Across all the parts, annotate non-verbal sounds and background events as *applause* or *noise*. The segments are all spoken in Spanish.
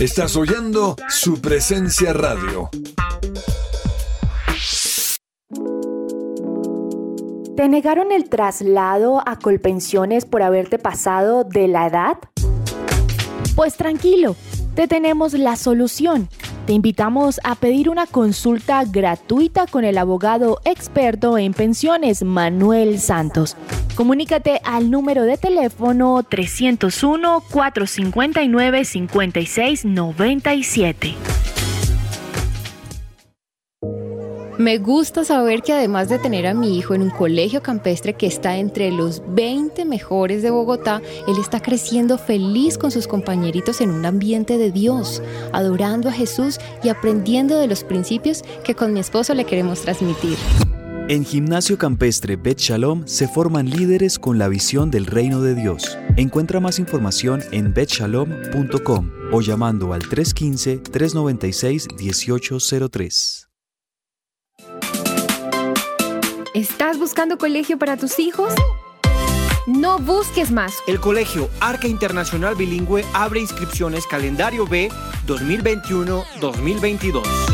Estás oyendo su presencia radio. ¿Te negaron el traslado a Colpensiones por haberte pasado de la edad? Pues tranquilo, te tenemos la solución. Te invitamos a pedir una consulta gratuita con el abogado experto en pensiones Manuel Santos. Comunícate al número de teléfono 301-459-5697. Me gusta saber que además de tener a mi hijo en un colegio campestre que está entre los 20 mejores de Bogotá, él está creciendo feliz con sus compañeritos en un ambiente de Dios, adorando a Jesús y aprendiendo de los principios que con mi esposo le queremos transmitir. En Gimnasio Campestre Bet Shalom se forman líderes con la visión del reino de Dios. Encuentra más información en betshalom.com o llamando al 315-396-1803. ¿Estás buscando colegio para tus hijos? No busques más. El Colegio Arca Internacional Bilingüe abre inscripciones calendario B 2021-2022.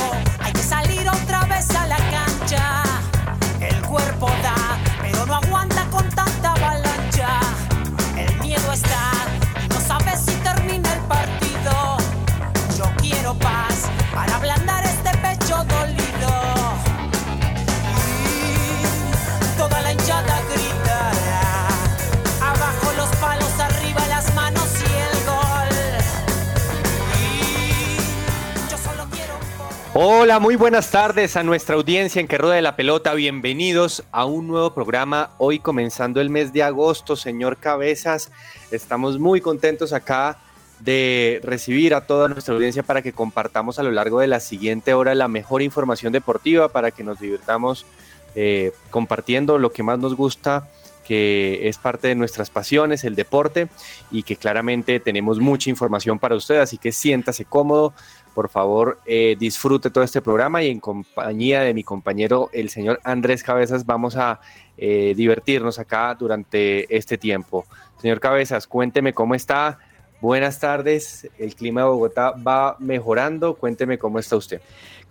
Hola, muy buenas tardes a nuestra audiencia en que rueda la pelota. Bienvenidos a un nuevo programa. Hoy comenzando el mes de agosto, señor Cabezas. Estamos muy contentos acá de recibir a toda nuestra audiencia para que compartamos a lo largo de la siguiente hora la mejor información deportiva, para que nos divirtamos eh, compartiendo lo que más nos gusta, que es parte de nuestras pasiones, el deporte, y que claramente tenemos mucha información para usted, así que siéntase cómodo, por favor, eh, disfrute todo este programa y en compañía de mi compañero, el señor Andrés Cabezas, vamos a eh, divertirnos acá durante este tiempo. Señor Cabezas, cuénteme cómo está. Buenas tardes, el clima de Bogotá va mejorando. Cuénteme cómo está usted.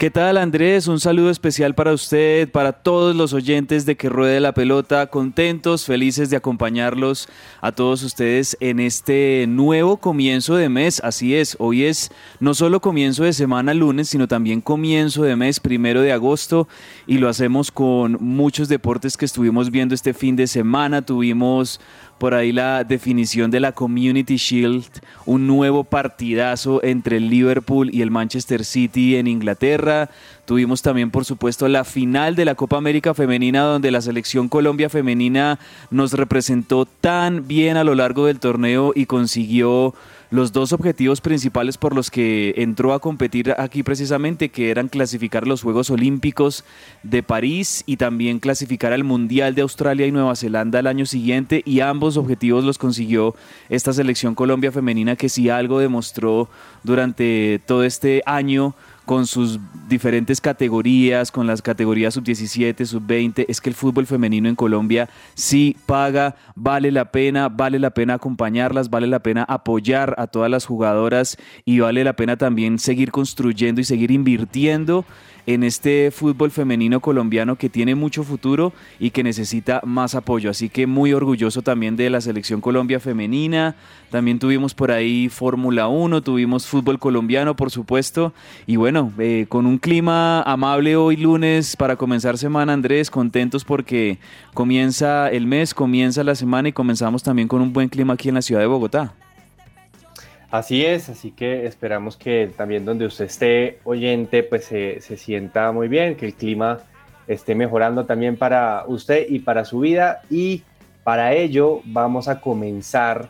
¿Qué tal Andrés? Un saludo especial para usted, para todos los oyentes de Que Ruede la Pelota, contentos, felices de acompañarlos a todos ustedes en este nuevo comienzo de mes. Así es, hoy es no solo comienzo de semana lunes, sino también comienzo de mes primero de agosto y lo hacemos con muchos deportes que estuvimos viendo este fin de semana. Tuvimos por ahí la definición de la Community Shield, un nuevo partidazo entre el Liverpool y el Manchester City en Inglaterra. Tuvimos también, por supuesto, la final de la Copa América Femenina, donde la selección Colombia Femenina nos representó tan bien a lo largo del torneo y consiguió los dos objetivos principales por los que entró a competir aquí precisamente, que eran clasificar los Juegos Olímpicos de París y también clasificar al Mundial de Australia y Nueva Zelanda el año siguiente, y ambos objetivos los consiguió esta selección Colombia femenina que si algo demostró durante todo este año con sus diferentes categorías, con las categorías sub-17, sub-20, es que el fútbol femenino en Colombia sí paga, vale la pena, vale la pena acompañarlas, vale la pena apoyar a todas las jugadoras y vale la pena también seguir construyendo y seguir invirtiendo en este fútbol femenino colombiano que tiene mucho futuro y que necesita más apoyo. Así que muy orgulloso también de la selección Colombia femenina. También tuvimos por ahí Fórmula 1, tuvimos fútbol colombiano, por supuesto. Y bueno, eh, con un clima amable hoy lunes para comenzar semana, Andrés, contentos porque comienza el mes, comienza la semana y comenzamos también con un buen clima aquí en la ciudad de Bogotá. Así es, así que esperamos que también donde usted esté oyente, pues se, se sienta muy bien, que el clima esté mejorando también para usted y para su vida. Y para ello vamos a comenzar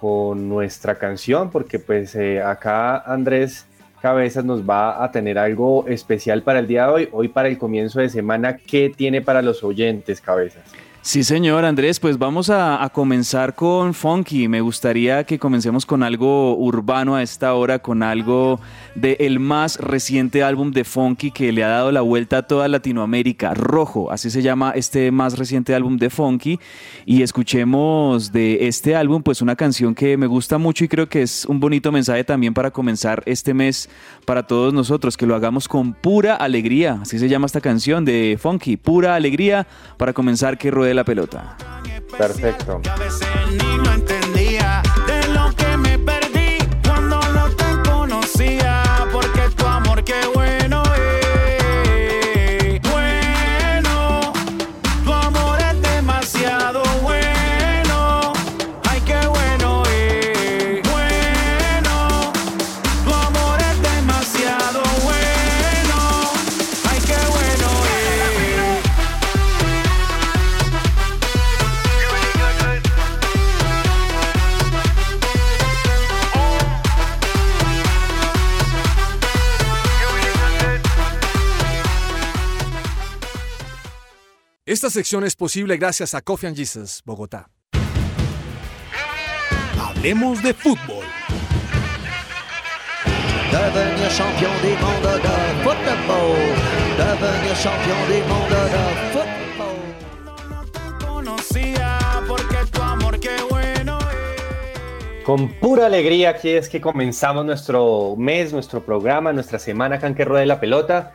con nuestra canción, porque pues eh, acá Andrés Cabezas nos va a tener algo especial para el día de hoy, hoy para el comienzo de semana. ¿Qué tiene para los oyentes, Cabezas? Sí, señor Andrés, pues vamos a, comenzar con funky. Me gustaría que comencemos con algo urbano a esta hora, con algo del el más reciente álbum de funky que le ha dado la vuelta a toda Latinoamérica, Rojo, así se llama este más reciente álbum de funky. Y escuchemos de este álbum pues una canción que me gusta mucho y creo que es un bonito mensaje también para comenzar este mes para todos nosotros, que lo hagamos con pura alegría, así se llama esta canción de funky, pura alegría para comenzar que ruede la pelota. Perfecto. Esta sección es posible gracias a Coffee and Jesus, Bogotá. Hablemos de fútbol. Devenir champion du monde de football. Devenir champion du monde de football. Con pura alegría aquí es que comenzamos nuestro mes, nuestro programa, nuestra semana acá en que ruede la pelota.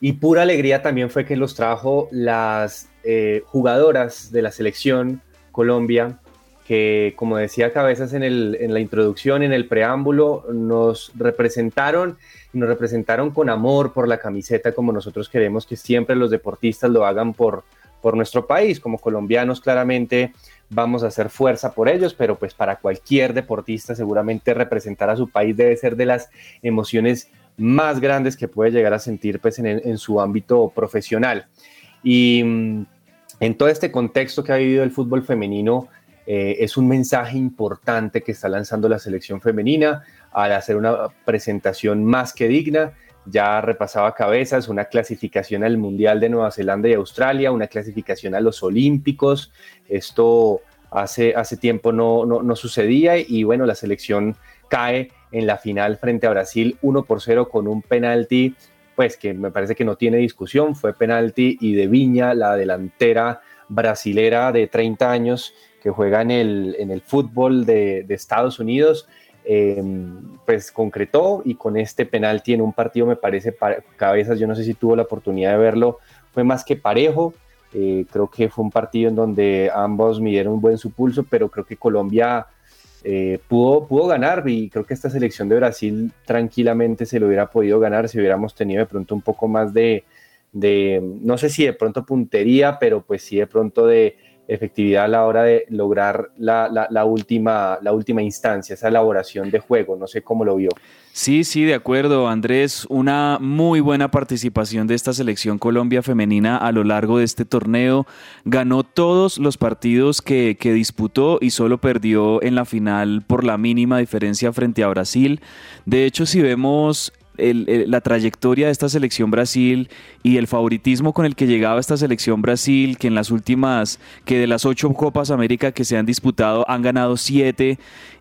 Y pura alegría también fue que los trajo las eh, jugadoras de la selección Colombia, que como decía Cabezas en, el, en la introducción, en el preámbulo, nos representaron y nos representaron con amor por la camiseta, como nosotros queremos que siempre los deportistas lo hagan por, por nuestro país. Como colombianos, claramente vamos a hacer fuerza por ellos, pero pues para cualquier deportista seguramente representar a su país debe ser de las emociones más grandes que puede llegar a sentir pues, en, su ámbito profesional. Y mm, en todo este contexto que ha vivido el fútbol femenino, eh, es un mensaje importante que está lanzando la selección femenina al hacer una presentación más que digna. Ya repasaba cabezas, una clasificación al Mundial de Nueva Zelanda y Australia, una clasificación a los Olímpicos. Esto hace, hace tiempo no, no, no sucedía y bueno, la selección cae en la final frente a Brasil 1 por 0 con un penalti, pues que me parece que no tiene discusión, fue penalti y de Viña, la delantera brasilera de 30 años que juega en el, en el fútbol de, Estados Unidos, em, pues concretó y con este penalti en un partido me parece cabezas, yo no sé si tuvo la oportunidad de verlo, fue más que parejo, eh, creo que fue un partido en donde ambos midieron un buen su pulso, pero creo que Colombia eh, pudo, pudo ganar y creo que esta selección de Brasil tranquilamente se lo hubiera podido ganar si hubiéramos tenido de pronto un poco más de, de no sé si de pronto puntería, pero pues sí de pronto de efectividad a la hora de lograr la, última, la última instancia, esa elaboración de juego. No sé cómo lo vio. Sí, sí, de acuerdo, Andrés. Una muy buena participación de esta selección Colombia femenina a lo largo de este torneo. Ganó todos los partidos que, que disputó y solo perdió en la final por la mínima diferencia frente a Brasil. De hecho, si vemos la trayectoria de esta selección Brasil y el favoritismo con el que llegaba esta selección Brasil, que en las últimas, que de las ocho Copas América que se han disputado han ganado siete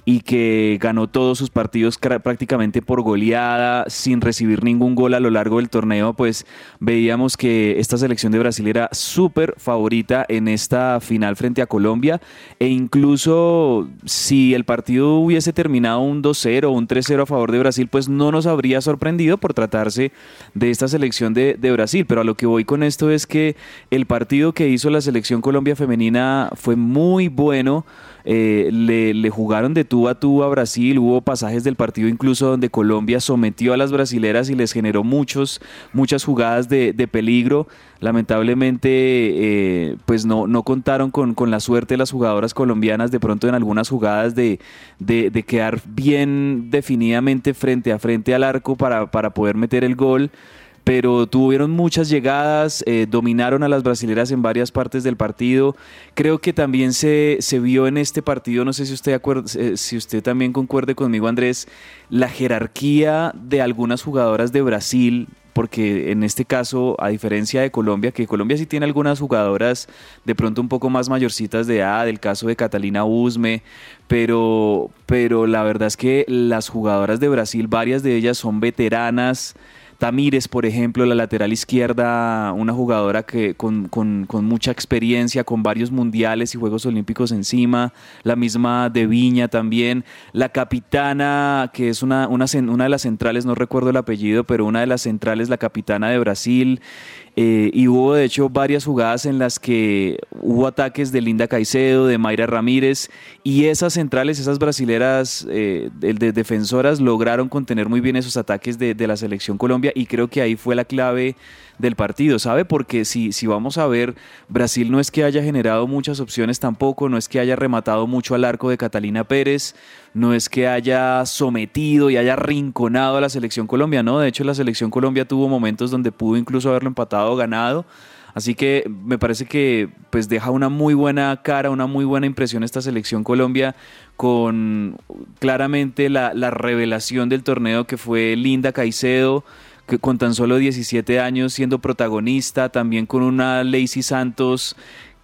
y que ganó todos sus partidos prácticamente por goleada, sin recibir ningún gol a lo largo del torneo, pues veíamos que esta selección de Brasil era súper favorita en esta final frente a Colombia e incluso si el partido hubiese terminado un 2-0 o un 3-0 a favor de Brasil, pues no nos habría sorprendido por tratarse de esta selección de, de Brasil, pero a lo que voy con esto es que el partido que hizo la selección Colombia femenina fue muy bueno, eh, le, le jugaron de tú tú a a Brasil, hubo pasajes del partido incluso donde Colombia sometió a las brasileras y les generó muchos, muchas jugadas de, peligro. Lamentablemente, eh, pues no, no contaron con, la suerte de las jugadoras colombianas de pronto en algunas jugadas de, de, quedar bien definidamente frente a frente al arco para, para poder meter el gol pero tuvieron muchas llegadas, eh, dominaron a las brasileras en varias partes del partido. Creo que también se, se vio en este partido, no sé si usted, eh, si usted también concuerde conmigo, Andrés, la jerarquía de algunas jugadoras de Brasil, porque en este caso, a diferencia de Colombia, que Colombia sí tiene algunas jugadoras de pronto un poco más mayorcitas de edad, el caso de Catalina Usme, pero, pero la verdad es que las jugadoras de Brasil, varias de ellas son veteranas, Tamírez, por ejemplo, la lateral izquierda, una jugadora que con, mucha experiencia, con varios mundiales y Juegos Olímpicos encima, la misma de Viña también, la capitana, que es una, una, una de las centrales, no recuerdo el apellido, pero una de las centrales, la capitana de Brasil, eh, y hubo de hecho varias jugadas en las que hubo ataques de Linda Caicedo, de Mayra Ramírez, y esas centrales, esas brasileras eh, de, defensoras lograron contener muy bien esos ataques de, de la selección Colombia y creo que ahí fue la clave del partido, ¿sabe? Porque si, si vamos a ver, Brasil no es que haya generado muchas opciones tampoco, no es que haya rematado mucho al arco de Catalina Pérez, no es que haya sometido y haya rinconado a la selección Colombia, no, de hecho la selección Colombia tuvo momentos donde pudo incluso haberlo empatado o ganado. Así que me parece que pues deja una muy buena cara, una muy buena impresión esta selección Colombia con claramente la, la revelación del torneo que fue Linda Caicedo, con tan solo 17 años siendo protagonista, también con una Lacey Santos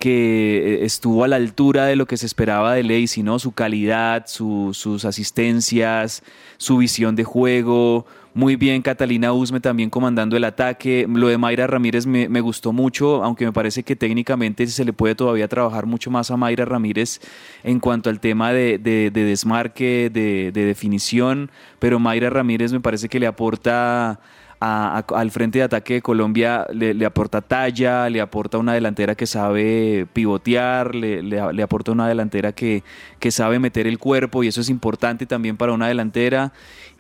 que eh, estuvo a la altura de lo que se esperaba de Lacey, ¿no? Su calidad, sus asistencias, su visión de juego. Muy bien, Catalina Usme también comandando el ataque. Lo de Mayra Ramírez me, gustó mucho, aunque me parece que técnicamente se le puede todavía trabajar mucho más a Mayra Ramírez en cuanto al tema de desmarque, de, definición. Pero Mayra Ramírez me parece que le aporta al frente de ataque de Colombia le, aporta talla, le aporta una delantera que sabe pivotear, le, aporta una delantera que, que, sabe meter el cuerpo y eso es importante también para una delantera.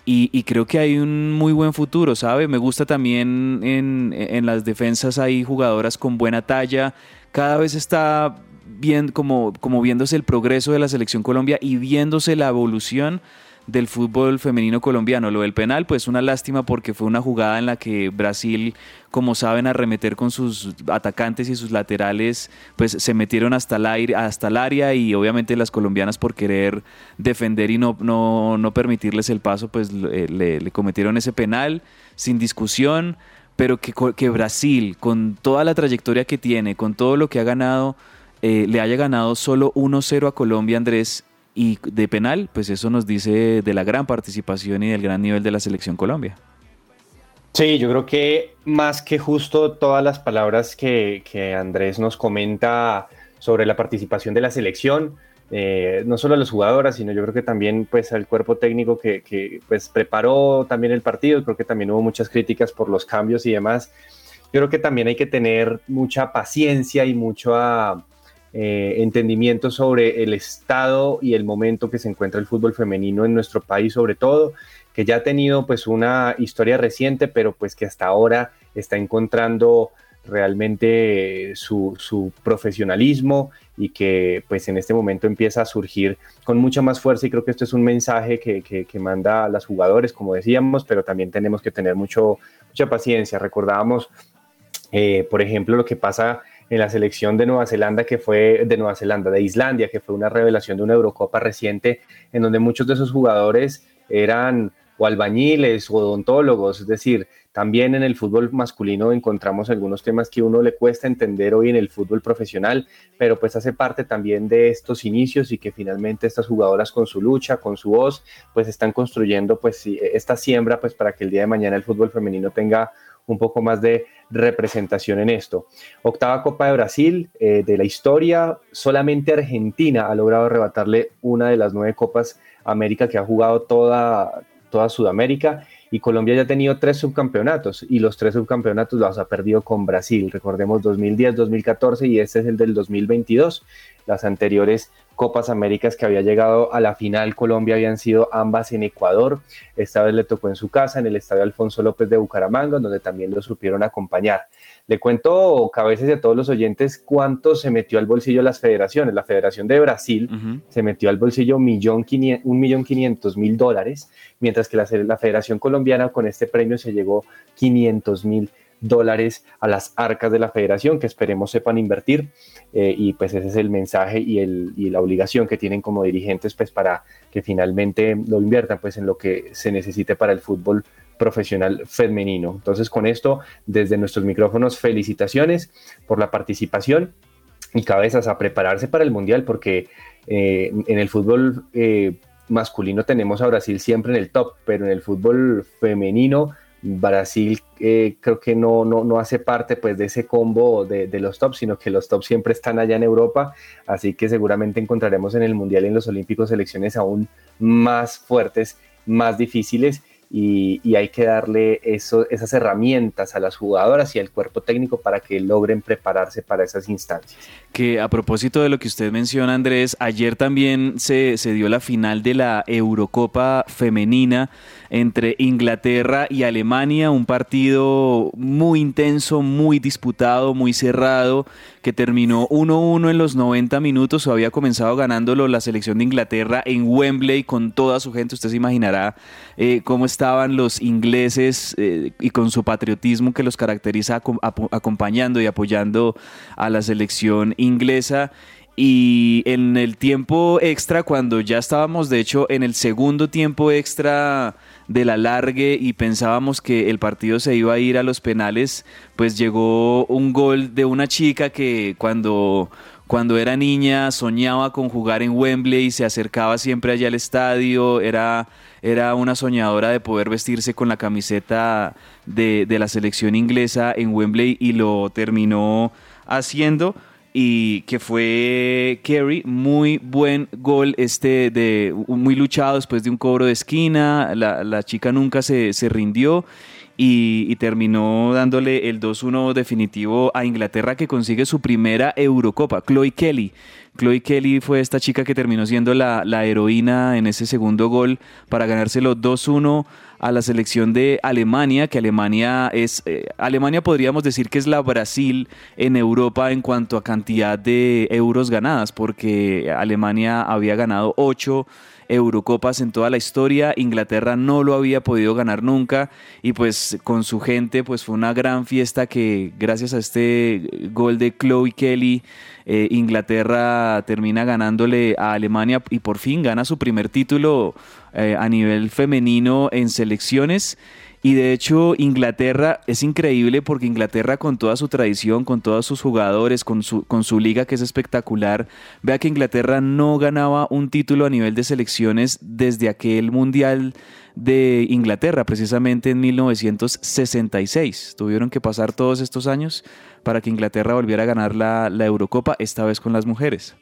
Y, creo que hay un muy buen futuro, ¿sabe? Me gusta también en, en las defensas hay jugadoras con buena talla. Cada vez está bien, como, como viéndose el progreso de la selección Colombia y viéndose la evolución del fútbol femenino colombiano. Lo del penal, pues una lástima porque fue una jugada en la que Brasil, como saben, arremeter con sus atacantes y sus laterales, pues se metieron hasta el, aire, hasta el área y obviamente las colombianas por querer defender y no, no, no permitirles el paso, pues eh, le, cometieron ese penal sin discusión, pero que, que Brasil, con toda la trayectoria que tiene, con todo lo que ha ganado, eh, le haya ganado solo 1-0 a Colombia, Andrés, y de penal, pues eso nos dice de la gran participación y del gran nivel de la selección Colombia. Sí, yo creo que más que justo todas las palabras que, Andrés nos comenta sobre la participación de la selección, eh, no solo a las jugadoras, sino yo creo que también pues al cuerpo técnico que, que, pues preparó también el partido, creo que también hubo muchas críticas por los cambios y demás. Yo creo que también hay que tener mucha paciencia y mucho eh, entendimiento sobre el estado y el momento que se encuentra el fútbol femenino en nuestro país sobre todo, que ya ha tenido pues una historia reciente, pero pues que hasta ahora está encontrando realmente su, profesionalismo y que pues en este momento empieza a surgir con mucha más fuerza y creo que esto es un mensaje que, que, manda a las jugadores, como decíamos, pero también tenemos que tener mucho, mucha paciencia. Recordábamos, eh, por ejemplo, lo que pasa en la selección de Nueva Zelanda, que fue de Nueva Zelanda, de Islandia, que fue una revelación de una Eurocopa reciente, en donde muchos de esos jugadores eran o albañiles o odontólogos, es decir, también en el fútbol masculino encontramos algunos temas que uno le cuesta entender hoy en el fútbol profesional, pero pues hace parte también de estos inicios y que finalmente estas jugadoras con su lucha, con su voz, pues están construyendo pues esta siembra pues para que el día de mañana el fútbol femenino tenga un poco más de representación en esto. Octava Copa de Brasil eh, de la historia, solamente Argentina ha logrado arrebatarle una de las nueve Copas América que ha jugado toda, toda Sudamérica y Colombia ya ha tenido tres subcampeonatos y los tres subcampeonatos los ha perdido con Brasil. Recordemos 2010, 2014 y este es el del 2022. Las anteriores Copas Américas que había llegado a la final Colombia habían sido ambas en Ecuador. Esta vez le tocó en su casa, en el Estadio Alfonso López de Bucaramanga, donde también lo supieron acompañar. Le cuento, cabezas y a todos los oyentes, cuánto se metió al bolsillo las federaciones. La Federación de Brasil se metió al bolsillo un millón quinientos mil dólares, mientras que la, la Federación Colombiana con este premio se llegó 500 mil dólares a las arcas de la federación que esperemos sepan invertir eh, y pues ese es el mensaje y, el, y, la obligación que tienen como dirigentes pues para que finalmente lo inviertan pues en lo que se necesite para el fútbol profesional femenino. Entonces con esto desde nuestros micrófonos felicitaciones por la participación y cabezas a prepararse para el mundial porque eh, en el fútbol eh, masculino tenemos a Brasil siempre en el top, pero en el fútbol femenino Brasil eh, creo que no, no, no, hace parte pues de ese combo de, de, los tops, sino que los tops siempre están allá en Europa, así que seguramente encontraremos en el Mundial y en los Olímpicos selecciones aún más fuertes, más difíciles y, hay que darle eso, esas herramientas a las jugadoras y al cuerpo técnico para que logren prepararse para esas instancias. Que a propósito de lo que usted menciona, Andrés, ayer también se, se dio la final de la Eurocopa femenina entre Inglaterra y Alemania, un partido muy intenso, muy disputado, muy cerrado, que terminó 1-1 en los 90 minutos, había comenzado ganándolo la selección de Inglaterra en Wembley con toda su gente, usted se imaginará eh, cómo estaban los ingleses eh, y con su patriotismo que los caracteriza acompañando y apoyando a la selección inglesa. Y en el tiempo extra, cuando ya estábamos, de hecho, en el segundo tiempo extra de la largue y pensábamos que el partido se iba a ir a los penales, pues llegó un gol de una chica que cuando, cuando era niña soñaba con jugar en Wembley y se acercaba siempre allá al estadio, era, era una soñadora de poder vestirse con la camiseta de, de la selección inglesa en Wembley y lo terminó haciendo y que fue Kerry, muy buen gol, este de muy luchado después de un cobro de esquina, la, la chica nunca se, se rindió y, terminó dándole el 2-1 definitivo a Inglaterra que consigue su primera Eurocopa, Chloe Kelly. Chloe Kelly fue esta chica que terminó siendo la, la heroína en ese segundo gol para ganárselo 2-1 a la selección de Alemania, que Alemania es, eh, Alemania podríamos decir que es la Brasil en Europa en cuanto a cantidad de euros ganadas, porque Alemania había ganado ocho Eurocopas en toda la historia. Inglaterra no lo había podido ganar nunca y pues con su gente pues fue una gran fiesta que gracias a este gol de Chloe Kelly eh, Inglaterra termina ganándole a Alemania y por fin gana su primer título eh, a nivel femenino en selecciones. Y de hecho Inglaterra es increíble porque Inglaterra con toda su tradición, con todos sus jugadores, con su, con su liga que es espectacular, vea que Inglaterra no ganaba un título a nivel de selecciones desde aquel Mundial de Inglaterra, precisamente en 1966. Tuvieron que pasar todos estos años para que Inglaterra volviera a ganar la, la Eurocopa, esta vez con las mujeres.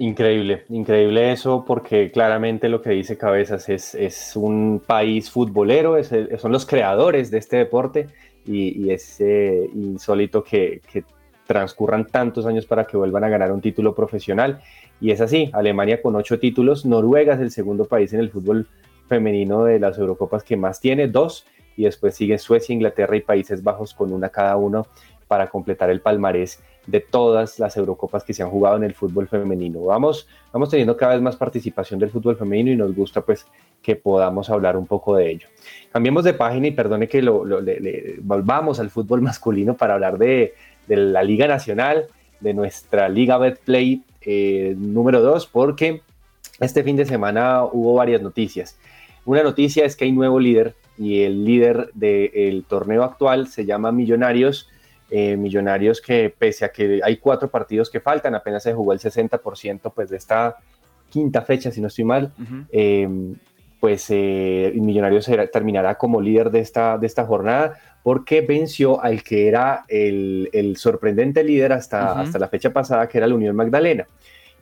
Increíble, increíble eso, porque claramente lo que dice Cabezas es, es un país futbolero, es son los creadores de este deporte y, es eh, insólito que, que, transcurran tantos años para que vuelvan a ganar un título profesional. Y es así, Alemania con ocho títulos, Noruega es el segundo país en el fútbol femenino de las Eurocopas que más tiene, dos, y después sigue Suecia, Inglaterra y Países Bajos con una cada uno para completar el palmarés de todas las Eurocopas que se han jugado en el fútbol femenino. Vamos, vamos teniendo cada vez más participación del fútbol femenino y nos gusta pues que podamos hablar un poco de ello. Cambiemos de página y perdone que lo, volvamos al fútbol *laughs* masculino para hablar de, de, la Liga Nacional, de nuestra Liga Betplay eh, número 2, porque este fin de semana hubo varias noticias. Una noticia es que hay nuevo líder y el líder del torneo actual se llama Millonarios eh, millonarios que pese a que hay cuatro partidos que faltan, apenas se jugó el 60% pues, de esta quinta fecha, si no estoy mal, uh -huh. eh, pues eh, Millonarios terminará como líder de esta, de esta jornada porque venció al que era el, el sorprendente líder hasta, uh -huh. hasta la fecha pasada, que era la Unión Magdalena.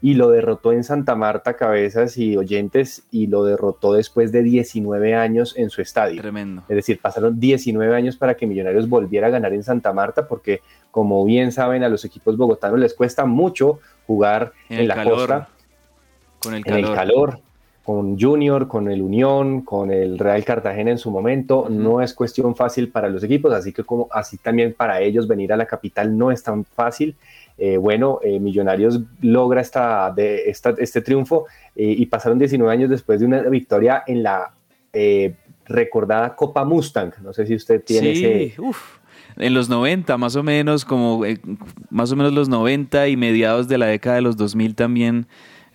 Y lo derrotó en Santa Marta, cabezas y oyentes, y lo derrotó después de 19 años en su estadio. Tremendo. Es decir, pasaron 19 años para que Millonarios volviera a ganar en Santa Marta, porque como bien saben, a los equipos bogotanos les cuesta mucho jugar en, la costa. Con el En el calor con Junior, con el Unión, con el Real Cartagena en su momento, no es cuestión fácil para los equipos, así que como así también para ellos venir a la capital no es tan fácil. Eh, bueno, eh, Millonarios logra esta, de, esta, este triunfo eh, y pasaron 19 años después de una victoria en la recordada Copa Mustang. No sé si usted tiene sí, ese... Uf. En los 90, más o menos, como más o menos los 90 y mediados de la década de los 2000 también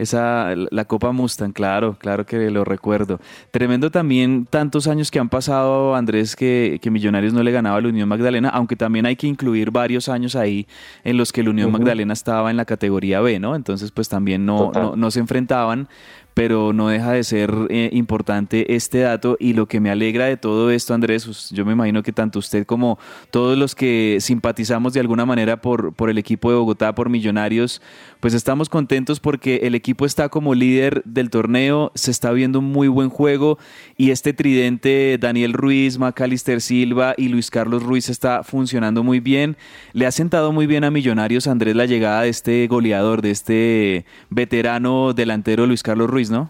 esa, la Copa Mustang, claro, claro que lo recuerdo. Tremendo también tantos años que han pasado, Andrés, que, que Millonarios no le ganaba a la Unión Magdalena, aunque también hay que incluir varios años ahí en los que la Unión Magdalena estaba en la categoría B, ¿no? Entonces, pues también no, no, no, se enfrentaban, pero no deja de ser eh, importante este dato y lo que me alegra de todo esto, Andrés, yo me imagino que tanto usted como todos los que simpatizamos de alguna manera por, por el equipo de Bogotá, por Millonarios, pues estamos contentos porque el equipo está como líder del torneo, se está viendo un muy buen juego y este tridente Daniel Ruiz, Macalister Silva y Luis Carlos Ruiz está funcionando muy bien. Le ha sentado muy bien a Millonarios, Andrés, la llegada de este goleador, de este veterano delantero Luis Carlos Ruiz. ¿No?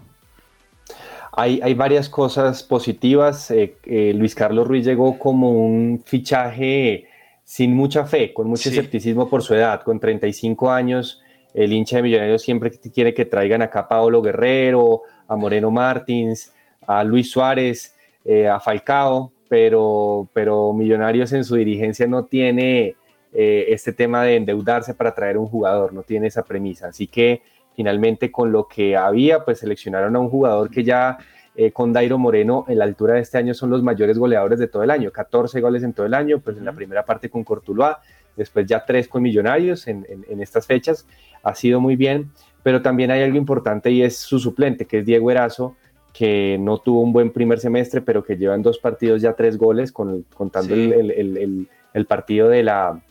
Hay, hay varias cosas positivas. Eh, eh, Luis Carlos Ruiz llegó como un fichaje sin mucha fe, con mucho sí. escepticismo por su edad, con 35 años. El hincha de Millonarios siempre quiere que traigan acá a Paolo Guerrero, a Moreno Martins, a Luis Suárez, eh, a Falcao, pero, pero Millonarios en su dirigencia no tiene eh, este tema de endeudarse para traer un jugador, no tiene esa premisa. Así que finalmente con lo que había, pues seleccionaron a un jugador que ya eh, con Dairo Moreno en la altura de este año son los mayores goleadores de todo el año, 14 goles en todo el año, pues en la primera parte con Cortuluá, después ya tres con Millonarios en, en, en, estas fechas, ha sido muy bien, pero también hay algo importante y es su suplente, que es Diego Erazo, que no tuvo un buen primer semestre, pero que lleva en dos partidos ya tres goles, con, contando sí. el, el, el, partido de la,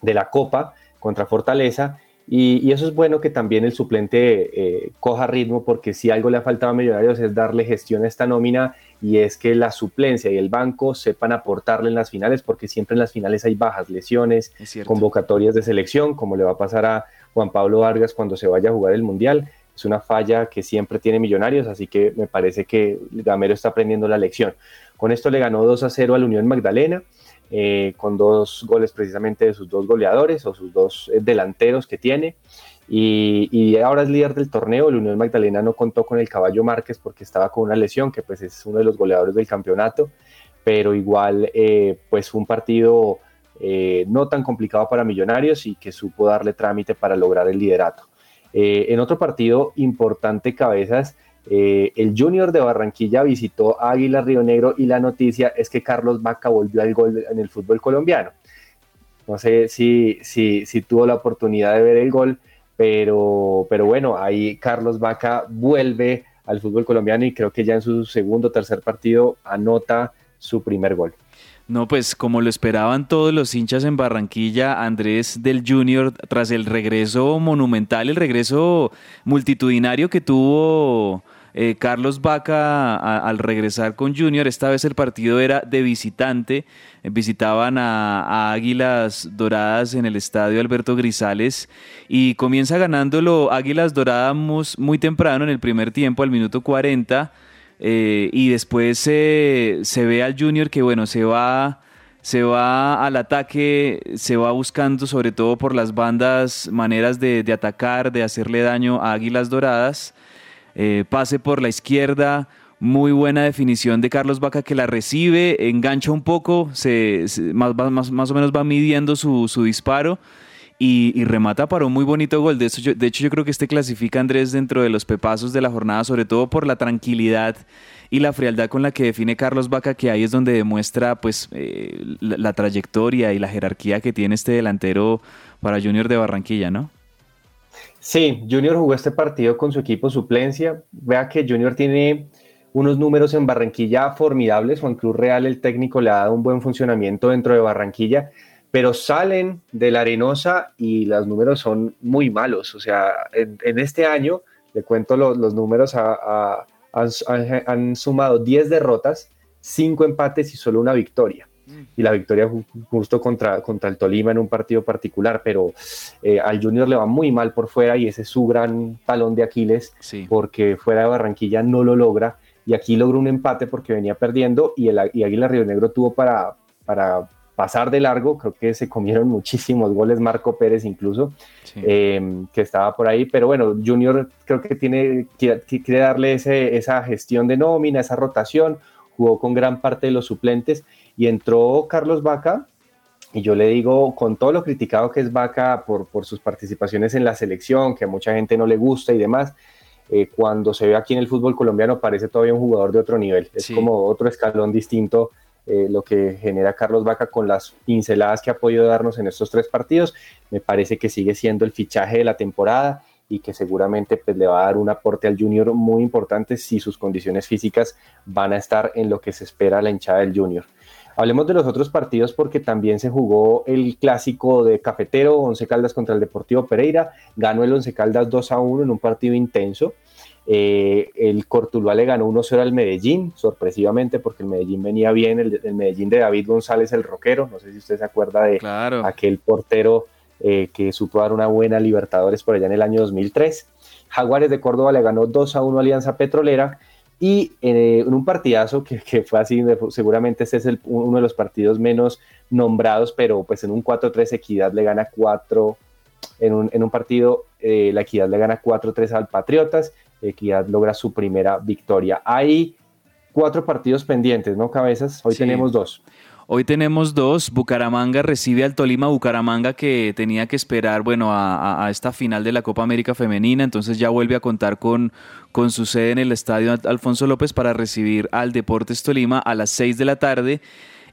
de la Copa contra Fortaleza, y, y, eso es bueno que también el suplente eh, coja ritmo, porque si algo le ha faltado a Millonarios es darle gestión a esta nómina y es que la suplencia y el banco sepan aportarle en las finales, porque siempre en las finales hay bajas, lesiones, convocatorias de selección, como le va a pasar a Juan Pablo Vargas cuando se vaya a jugar el Mundial. Es una falla que siempre tiene Millonarios, así que me parece que Gamero está aprendiendo la lección. Con esto le ganó 2 a 0 a la Unión Magdalena eh, con dos goles precisamente de sus dos goleadores o sus dos eh, delanteros que tiene. Y, y, ahora es líder del torneo. El Unión Magdalena no contó con el Caballo Márquez porque estaba con una lesión, que pues es uno de los goleadores del campeonato, pero igual eh, pues un partido eh, no tan complicado para Millonarios y que supo darle trámite para lograr el liderato. Eh, en otro partido importante, Cabezas, eh, el Junior de Barranquilla visitó Águila Río Negro y la noticia es que Carlos Vaca volvió al gol en el fútbol colombiano. No sé si, si, si tuvo la oportunidad de ver el gol, pero, pero bueno, ahí Carlos Vaca vuelve al fútbol colombiano y creo que ya en su segundo o tercer partido anota su primer gol. No, pues como lo esperaban todos los hinchas en Barranquilla, Andrés del Junior, tras el regreso monumental, el regreso multitudinario que tuvo eh, Carlos Vaca al regresar con Junior, esta vez el partido era de visitante, eh, visitaban a, Águilas Doradas en el estadio Alberto Grisales y comienza ganándolo Águilas Doradas muy, temprano en el primer tiempo, al minuto 40 eh, y después se ve al Junior que bueno, se va, se va al ataque, se va buscando sobre todo por las bandas maneras de, de atacar, de hacerle daño a Águilas Doradas. Eh, pase por la izquierda, muy buena definición de Carlos Vaca que la recibe, engancha un poco, se, más, o menos va midiendo su, disparo y, y, remata para un muy bonito gol. De, eso yo, de hecho, yo creo que este clasifica Andrés dentro de los pepazos de la jornada, sobre todo por la tranquilidad y la frialdad con la que define Carlos Vaca, que ahí es donde demuestra pues eh, la, la, trayectoria y la jerarquía que tiene este delantero para Junior de Barranquilla, ¿no? Sí, Junior jugó este partido con su equipo suplencia. Vea que Junior tiene unos números en Barranquilla formidables. Juan Cruz Real, el técnico, le ha dado un buen funcionamiento dentro de Barranquilla pero salen de la arenosa y los números son muy malos. O sea, en, este año, le cuento los números, han, sumado 10 derrotas, 5 empates y solo una victoria. Y la victoria justo contra, contra el Tolima en un partido particular, pero eh, al Junior le va muy mal por fuera y ese es su gran talón de Aquiles, porque fuera de Barranquilla no lo logra y aquí logró un empate porque venía perdiendo y, el, y Águila Río Negro tuvo para, para pasar de largo, creo que se comieron *laughs* muchísimos goles, Marco Pérez incluso, em, que estaba por ahí, pero bueno, Junior creo que tiene que darle ese, esa gestión de nómina, esa rotación, jugó con gran parte de los suplentes y entró Carlos Vaca, y yo le digo, con todo lo criticado que es Vaca por, por sus participaciones en la selección, que a mucha gente no le gusta y demás, eh, cuando se ve aquí en el fútbol colombiano parece todavía un jugador de otro nivel, es como otro escalón distinto eh, lo que genera Carlos Vaca con las pinceladas que ha podido darnos en estos tres partidos. Me parece que sigue siendo el fichaje de la temporada y que seguramente pues, le va a dar un aporte al junior muy importante si sus condiciones físicas van a estar en lo que se espera la hinchada del junior. Hablemos de los otros partidos porque también se jugó el clásico de Cafetero, Once Caldas contra el Deportivo Pereira, ganó el Once Caldas 2 a 1 en un partido intenso. Eh, el Cortuluá le ganó 1-0 al Medellín, sorpresivamente, porque el Medellín venía bien, el, Medellín de David González, el rockero, no sé si usted se acuerda de aquel portero eh, que supo dar una buena Libertadores por allá en el año 2003. Jaguares de Córdoba le ganó 2 a 1 a Alianza Petrolera y eh, en un partidazo que, fue así, seguramente este es uno de los partidos menos nombrados, pero pues en un 4-3 Equidad le gana 4, en un, en un partido la Equidad le gana 4-3 al Patriotas Equidad logra su primera victoria. Hay cuatro partidos pendientes, ¿no, Cabezas? Hoy tenemos dos. Hoy tenemos dos. Bucaramanga recibe al Tolima. Bucaramanga que tenía que esperar, bueno, a, esta final de la Copa América Femenina. Entonces ya vuelve a contar con, con su sede en el estadio Alfonso López para recibir al Deportes Tolima a las seis de la tarde.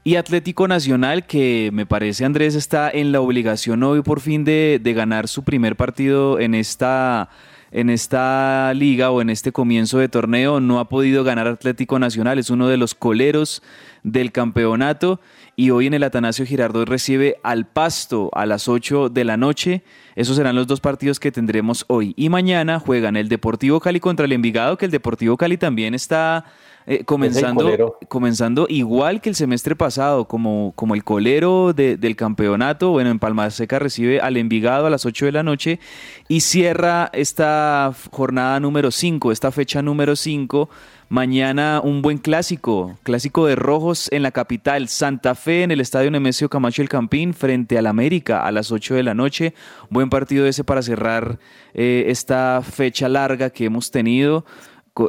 Y Atlético Nacional, que me parece Andrés está en la obligación hoy por fin de, de ganar su primer partido en esta en esta liga o en este comienzo de torneo no ha podido ganar Atlético Nacional, es uno de los coleros del campeonato y hoy en el Atanasio Girardot recibe al Pasto a las 8 de la noche. Esos serán los dos partidos que tendremos hoy. Y mañana juegan el Deportivo Cali contra el Envigado, que el Deportivo Cali también está eh, comenzando, comenzando igual que el semestre pasado, como, como el colero del campeonato. Bueno, en Palma Seca recibe al Envigado a las 8 de la noche y cierra esta jornada número 5, esta fecha número 5. Mañana un buen clásico, clásico de rojos en la capital, Santa Fe en el Estadio Nemesio Camacho El Campín frente al América a las 8 de la noche. Buen partido ese para cerrar eh, esta fecha larga que hemos tenido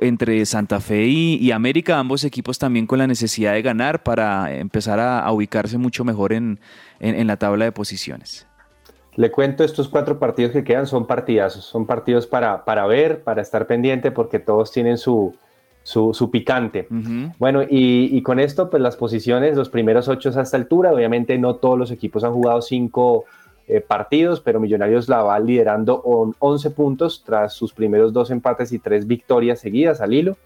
entre Santa Fe y, América, ambos equipos también con la necesidad de ganar para empezar a, ubicarse mucho mejor en, la tabla de posiciones. Le cuento, estos cuatro partidos que quedan son partidazos, son partidos para, para ver, para estar pendiente, porque todos tienen su, su, picante. Bueno, y, y, con esto, pues las posiciones, los primeros ocho a esta altura, obviamente no todos los equipos han jugado cinco eh, partidos, pero Millonarios la va liderando con 11 puntos tras sus primeros dos empates y tres victorias seguidas al hilo.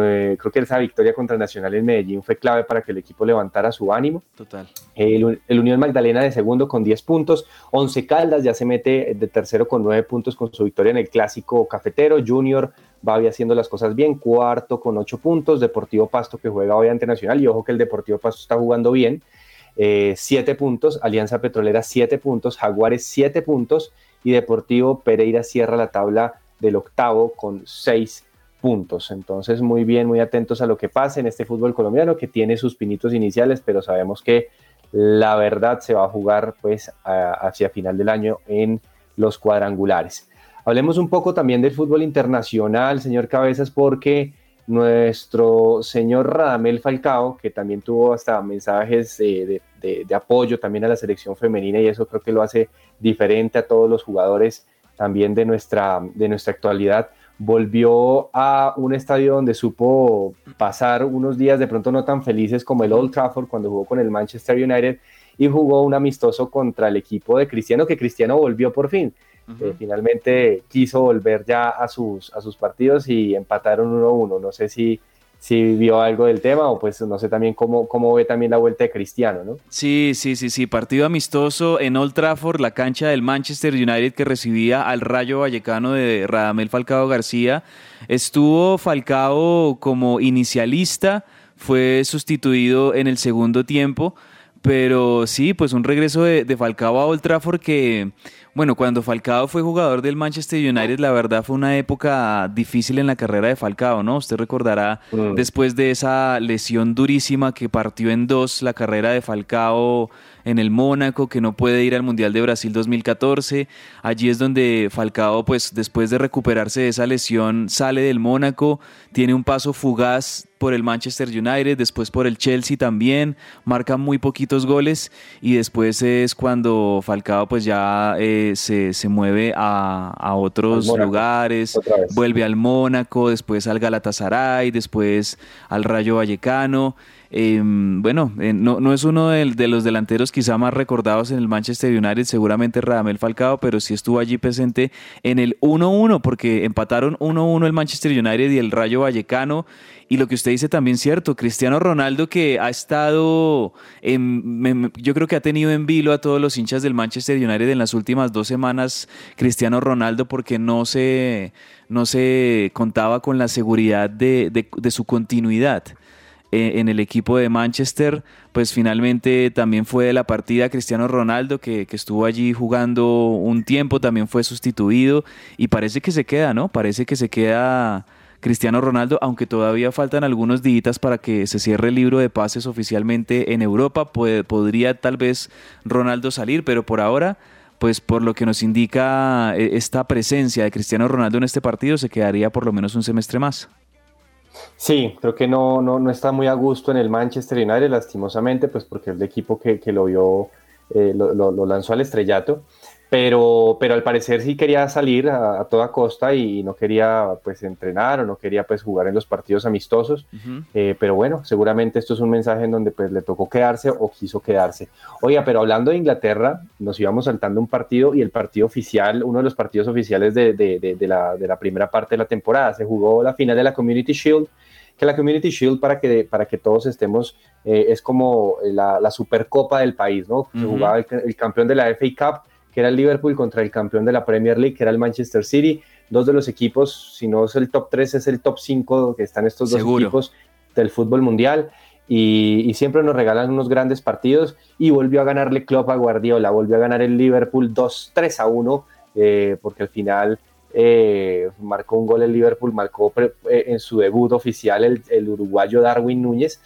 Eh, creo que esa victoria contra Nacional en Medellín fue clave para que el equipo levantara su ánimo. Total. El, Unión Magdalena de segundo con 10 puntos. Once Caldas ya se mete de tercero con 9 puntos con su victoria en el clásico cafetero. Junior va haciendo las cosas bien. Cuarto con 8 puntos. Deportivo Pasto que juega hoy ante Nacional. Y ojo que el Deportivo Pasto está jugando bien. 7 eh, puntos, Alianza Petrolera 7 puntos, Jaguares 7 puntos y Deportivo Pereira cierra la tabla del octavo con 6 puntos. Entonces, muy bien, muy atentos a lo que pasa en este fútbol colombiano que tiene sus pinitos iniciales, pero sabemos que la verdad se va a jugar pues hacia final del año en los cuadrangulares. Hablemos un poco también del fútbol internacional, señor Cabezas, porque nuestro señor Radamel Falcao, que también tuvo hasta mensajes de, apoyo también a la selección femenina y eso creo que lo hace diferente a todos los jugadores también de nuestra, de nuestra actualidad, volvió a un estadio donde supo pasar unos días de pronto no tan felices como el Old Trafford cuando jugó con el Manchester United y jugó un amistoso contra el equipo de Cristiano, que Cristiano volvió por fin. Eh, finalmente quiso volver ya a sus, a sus partidos y empataron 1-1. No sé si, si vio algo del tema o pues no sé también cómo, cómo ve también la vuelta de Cristiano, ¿no? Sí, sí, sí, sí, partido amistoso en Old Trafford, la cancha del Manchester United que recibía al Rayo Vallecano de Radamel Falcao García. Estuvo Falcao como inicialista, fue sustituido en el segundo tiempo, pero sí, pues un regreso de, de Falcao a Old Trafford que bueno, cuando Falcao fue jugador del Manchester United, la verdad fue una época difícil en la carrera de Falcao, ¿no? Usted recordará Mm. después de esa lesión durísima que partió en dos la carrera de Falcao en el Mónaco, que no puede ir al Mundial de Brasil 2014. Allí es donde Falcao, pues después de recuperarse de esa lesión, sale del Mónaco, tiene un paso fugaz por el Manchester United, después por el Chelsea también, marca muy poquitos goles y después es cuando Falcao pues ya eh, se, se mueve a, a otros Mónaco, lugares, vuelve al Mónaco, después al Galatasaray, después al Rayo Vallecano. Eh, bueno, eh, no, no es uno de, los delanteros quizá más recordados en el Manchester United, seguramente Radamel Falcao, pero sí estuvo allí presente en el 1-1, porque empataron 1-1 el Manchester United y el Rayo Vallecano. Y lo que usted dice también cierto, Cristiano Ronaldo que ha estado, yo creo que ha tenido en vilo a todos los hinchas del Manchester United en las últimas dos semanas, Cristiano Ronaldo, porque no se, no se contaba con la seguridad de- de su continuidad eh, en el equipo de Manchester, pues finalmente también fue de la partida Cristiano Ronaldo, que, estuvo allí jugando un tiempo, también fue sustituido y parece que se queda, ¿no? Parece que se queda Cristiano Ronaldo, aunque todavía faltan algunos días para que se cierre el libro de pases oficialmente en Europa, podría tal vez Ronaldo salir, pero por ahora... Pues por lo que nos indica eh, esta presencia de Cristiano Ronaldo en este partido, se quedaría por lo menos un semestre más. Sí, creo que no, no, no está muy a gusto en el Manchester United, lastimosamente, pues porque es el equipo que, que lo vio, eh, lo, lo- lo lanzó al estrellato, pero, pero al parecer sí quería salir a, a toda costa y no quería pues entrenar o no quería pues jugar en los partidos amistosos, eh, pero bueno, seguramente esto es un mensaje en donde pues le tocó quedarse o quiso quedarse. Oiga, pero hablando de Inglaterra, nos íbamos saltando un partido y el partido oficial, uno de los partidos oficiales de, de- de- de la, de la primera parte de la temporada, se jugó la final de la Community Shield, que la Community Shield, para que, para que todos estemos, eh, es como la, la supercopa del país, ¿no? Se Ujú. jugaba el, el campeón de la FA Cup, que era el Liverpool, contra el campeón de la Premier League, que era el Manchester City. Dos de los equipos, si no es el top 3, es el top 5 que están estos dos Seguro. equipos del fútbol mundial. Y, y siempre nos regalan unos grandes partidos. Y volvió a ganarle Klopp a Guardiola, volvió a ganar el Liverpool 2-3 a 1, eh, porque al final eh, marcó un gol el Liverpool, marcó pre- eh, en su debut oficial el, el uruguayo Darwin Núñez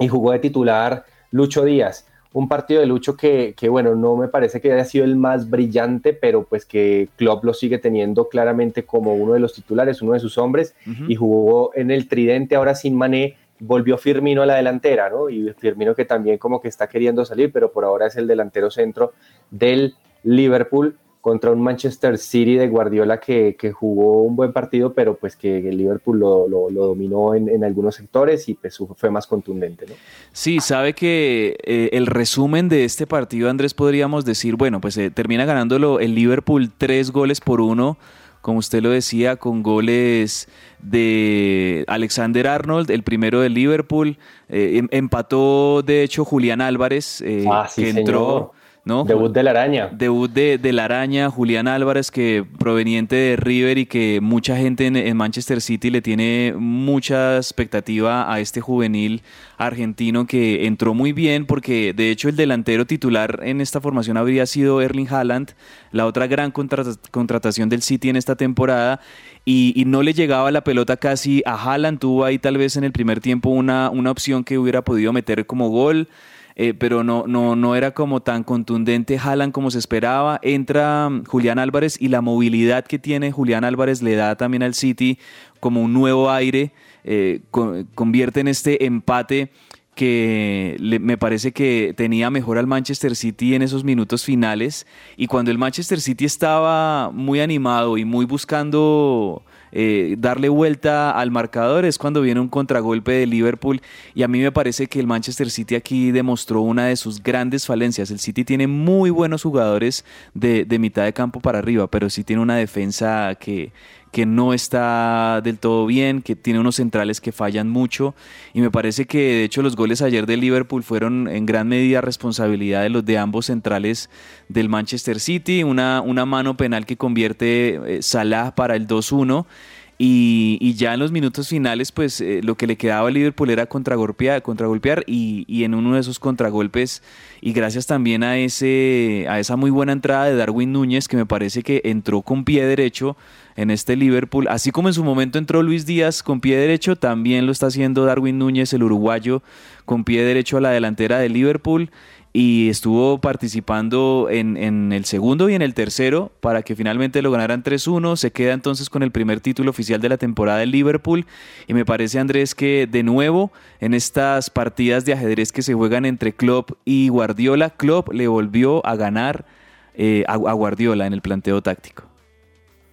y jugó de titular Lucho Díaz. Un partido de Lucho que, que, bueno, no me parece que haya sido el más brillante, pero pues que Klopp lo sigue teniendo claramente como uno de los titulares, uno de sus hombres, y jugó en el tridente ahora sin Mané, volvió Firmino a la delantera, ¿no? Y Firmino que también como que está queriendo salir, pero por ahora es el delantero centro del Liverpool contra un Manchester City de Guardiola que, que jugó un buen partido, pero pues que el Liverpool lo, lo- lo dominó en, en algunos sectores y pues fue más contundente, ¿no? Sí, sabe que eh, el resumen de este partido, Andrés, podríamos decir, bueno, pues eh, termina ganándolo el Liverpool tres goles por uno, como usted lo decía, con goles de Alexander Arnold, el primero del Liverpool, eh, em- empató de hecho Julián Álvarez, eh, Ah, sí, que entró. ¿No? Debut de la araña. Debut de, de la araña, Julián Álvarez, que proveniente de River y que mucha gente en, en Manchester City le tiene mucha expectativa a este juvenil argentino que entró muy bien porque de hecho el delantero titular en esta formación habría sido Erling Haaland, la otra gran contra- contratación del City en esta temporada y, y no le llegaba la pelota casi a Haaland, tuvo ahí tal vez en el primer tiempo una, una opción que hubiera podido meter como gol eh, pero no, no, no era como tan contundente Haaland como se esperaba. Entra mm, Julián Álvarez y la movilidad que tiene Julián Álvarez le da también al City como un nuevo aire, eh, co- convierte en este empate que me parece que tenía mejor al Manchester City en esos minutos finales y cuando el Manchester City estaba muy animado y muy buscando eh, darle vuelta al marcador es cuando viene un contragolpe de Liverpool y a mí me parece que el Manchester City aquí demostró una de sus grandes falencias. El City tiene muy buenos jugadores de, de mitad de campo para arriba, pero sí tiene una defensa que, que no está del todo bien, que tiene unos centrales que fallan mucho. Y me parece que de hecho los goles ayer del Liverpool fueron en gran medida responsabilidad de los de ambos centrales del Manchester City, una, una mano penal que convierte eh, Salah para el 2-1 y, ya en los minutos finales, pues eh, lo que le quedaba al Liverpool era contragolpear, contragolpear y, y, en uno de esos contragolpes, y gracias también a, ese, a esa muy buena entrada de Darwin Núñez, que me parece que entró con pie derecho en este Liverpool, así como en su momento entró Luis Díaz con pie derecho, también lo está haciendo Darwin Núñez, el uruguayo, con pie derecho a la delantera de Liverpool y estuvo participando en, el segundo y en el tercero para que finalmente lo ganaran 3-1. Se queda entonces con el primer título oficial de la temporada del Liverpool y me parece Andrés que de nuevo en estas partidas de ajedrez que se juegan entre Klopp y Guardiola, Klopp le volvió a ganar eh, a, Guardiola en el planteo táctico.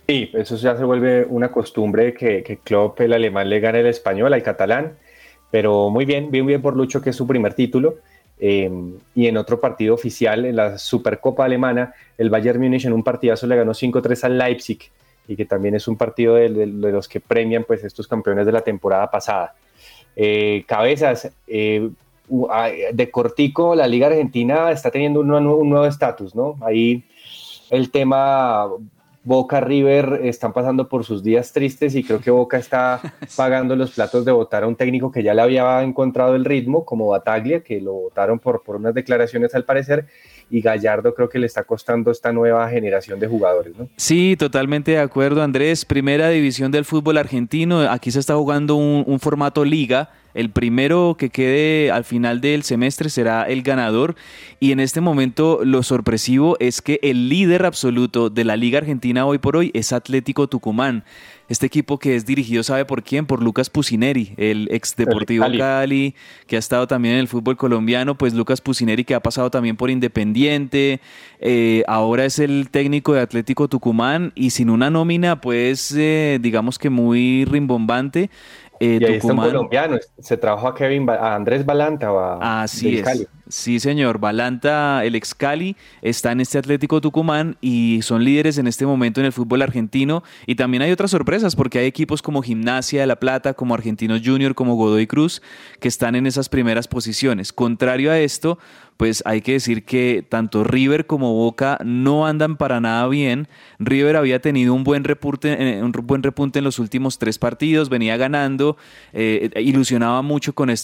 Sí, eso ya se vuelve una costumbre que, que Klopp, el alemán, le gane el español, al catalán, pero muy bien, bien, bien por Lucho, que es su primer título. Eh, y en otro partido oficial, en la Supercopa Alemana, el Bayern Múnich en un partidazo le ganó 5-3 al Leipzig y que también es un partido de, los que premian pues estos campeones de la temporada pasada. Eh, cabezas, eh, de cortico, la Liga Argentina está teniendo un, nuevo estatus, ¿no? Ahí el tema Boca River están pasando por sus días tristes y creo que Boca está *laughs* pagando los platos de votar a un técnico que ya le había encontrado el ritmo, como Bataglia, que lo votaron por, por unas declaraciones al parecer, y Gallardo creo que le está costando esta nueva generación de jugadores. ¿no? Sí, totalmente de acuerdo, Andrés. Primera división del fútbol argentino, aquí se está jugando un formato liga el primero que quede al final del semestre será el ganador. Y en este momento lo sorpresivo es que el líder absoluto de la Liga Argentina hoy por hoy es Atlético Tucumán. Este equipo que es dirigido, ¿sabe por quién? Por Lucas Pusineri, el ex Deportivo Cali. que ha estado también en el fútbol colombiano. Pues Lucas Pusineri, que ha pasado también por Independiente. Eh, ahora es el técnico de Atlético Tucumán y sin una nómina, pues, eh, digamos que muy rimbombante. Eh, y ahí está un colombiano, se trajo a Kevin, a Andrés Balanta o a Así es. Sí, señor. Balanta, el ex Cali, está en este Atlético Tucumán y son líderes en este momento en el fútbol argentino. Y también hay otras sorpresas porque hay equipos como Gimnasia de La Plata, como Argentinos Junior, como Godoy Cruz, que están en esas primeras posiciones. Contrario a esto, pues hay que decir que tanto River como Boca no andan para nada bien. River había tenido un buen repunte, eh, un buen repunte en los últimos tres partidos, venía ganando, eh, ilusionaba mucho con el,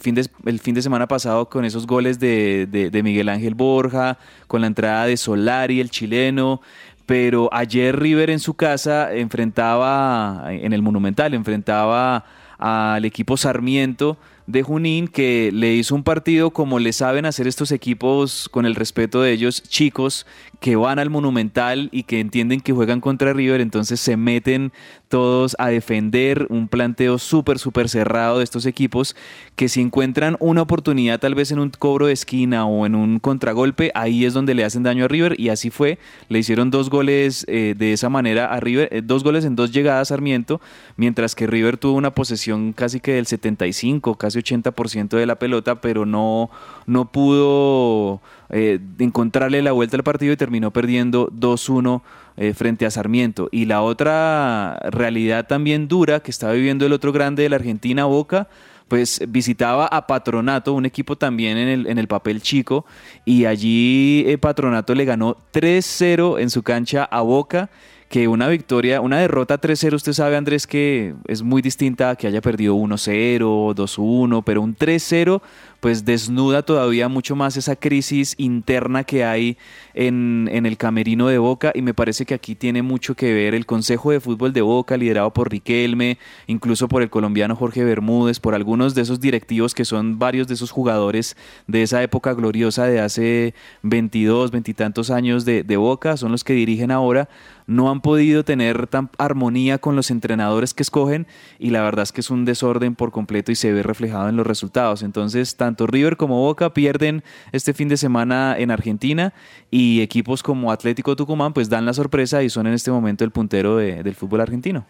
fin de, el fin de semana pasado con esos goles de, de Miguel Ángel Borja, con la entrada de Solari, el chileno pero ayer River en su casa enfrentaba, en el Monumental, enfrentaba al equipo Sarmiento de Junín que le hizo un partido como le saben hacer estos equipos con el respeto de ellos, chicos que van al Monumental y que entienden que juegan contra River, entonces se meten todos a defender un planteo súper, súper cerrado de estos equipos que si encuentran una oportunidad tal vez en un cobro de esquina o en un contragolpe, ahí es donde le hacen daño a River y así fue. Le hicieron dos goles eh, de esa manera a River, eh, dos goles en dos llegadas a Sarmiento, mientras que River tuvo una posesión casi que del 75, casi 80% de la pelota, pero no, no pudo eh, encontrarle la vuelta al partido y terminó perdiendo 2-1 eh, frente a Sarmiento. Y la otra realidad también dura que estaba viviendo el otro grande de la Argentina, Boca, pues visitaba a Patronato, un equipo también en el, en el papel chico, y allí eh, Patronato le ganó 3-0 en su cancha a Boca que una victoria, una derrota 3-0, usted sabe Andrés que es muy distinta a que haya perdido 1-0, 2-1, pero un 3-0 pues desnuda todavía mucho más esa crisis interna que hay en, en, el camerino de Boca y me parece que aquí tiene mucho que ver el Consejo de Fútbol de Boca liderado por Riquelme, incluso por el colombiano Jorge Bermúdez, por algunos de esos directivos que son varios de esos jugadores de esa época gloriosa de hace 22, veintitantos años de, de Boca, son los que dirigen ahora no han podido tener tan armonía con los entrenadores que escogen y la verdad es que es un desorden por completo y se ve reflejado en los resultados. Entonces, River como Boca pierden este fin de semana en Argentina y equipos como Atlético Tucumán pues dan la sorpresa y son en este momento el puntero del fútbol argentino.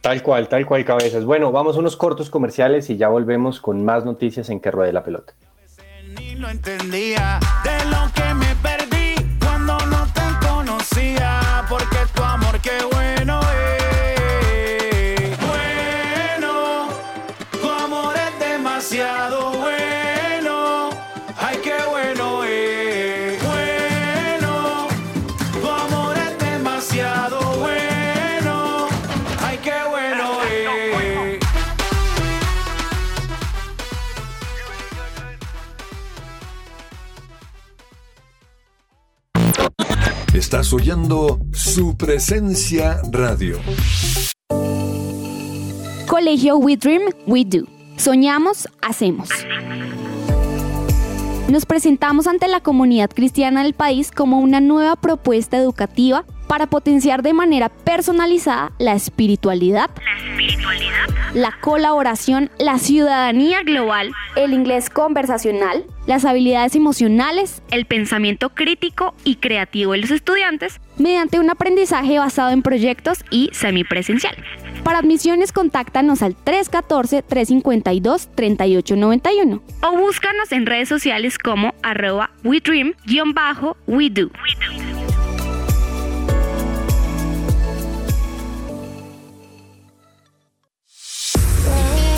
Tal cual, tal cual, cabezas. Bueno, vamos a unos cortos comerciales y ya volvemos con más noticias en que ruede la pelota. No entendía de lo que me perdí Estás oyendo su presencia radio. Colegio We Dream, We Do. Soñamos, hacemos. Nos presentamos ante la comunidad cristiana del país como una nueva propuesta educativa para potenciar de manera personalizada la espiritualidad, la, colaboración, la ciudadanía global, el inglés conversacional, las habilidades emocionales, el pensamiento crítico y creativo de los estudiantes mediante un aprendizaje basado en proyectos y semipresencial. Para admisiones, contáctanos al 314-352-3891 o búscanos en redes sociales como arroba WeDream-WeDo.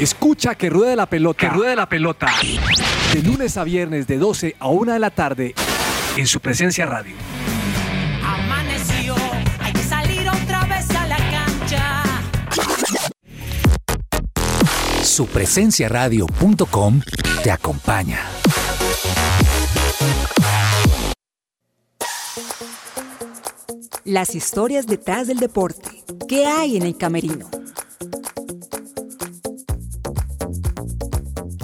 Escucha que ruede la pelota. Que ruede la pelota. De lunes a viernes de 12 a 1 de la tarde en su presencia radio. Amaneció, hay que salir otra vez a la cancha. Supresenciaradio.com te acompaña. Las historias detrás del deporte. ¿Qué hay en el camerino?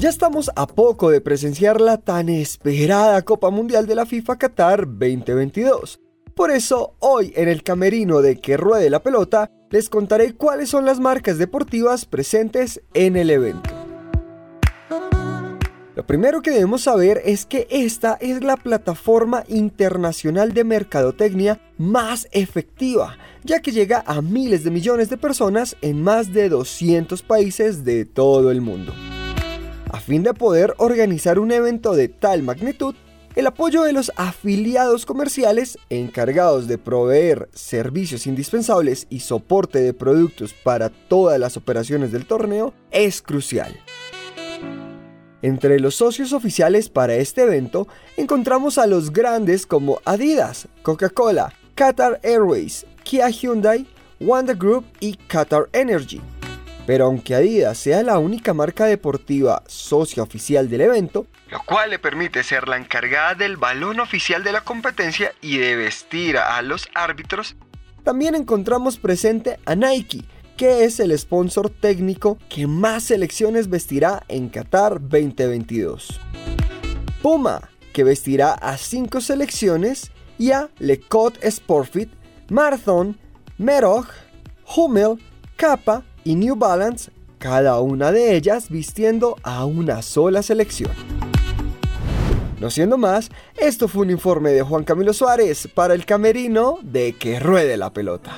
Ya estamos a poco de presenciar la tan esperada Copa Mundial de la FIFA Qatar 2022. Por eso, hoy en el camerino de Que Ruede la Pelota, les contaré cuáles son las marcas deportivas presentes en el evento. Lo primero que debemos saber es que esta es la plataforma internacional de mercadotecnia más efectiva, ya que llega a miles de millones de personas en más de 200 países de todo el mundo. A fin de poder organizar un evento de tal magnitud, el apoyo de los afiliados comerciales encargados de proveer servicios indispensables y soporte de productos para todas las operaciones del torneo es crucial. Entre los socios oficiales para este evento encontramos a los grandes como Adidas, Coca-Cola, Qatar Airways, Kia Hyundai, Wanda Group y Qatar Energy. Pero aunque Adidas sea la única marca deportiva socia oficial del evento, lo cual le permite ser la encargada del balón oficial de la competencia y de vestir a los árbitros, también encontramos presente a Nike, que es el sponsor técnico que más selecciones vestirá en Qatar 2022. Puma, que vestirá a 5 selecciones, y a Le Cote Sportfit, Marathon, Merog, Hummel, Kappa y New Balance, cada una de ellas vistiendo a una sola selección. No siendo más, esto fue un informe de Juan Camilo Suárez para el camerino de Que Ruede la Pelota.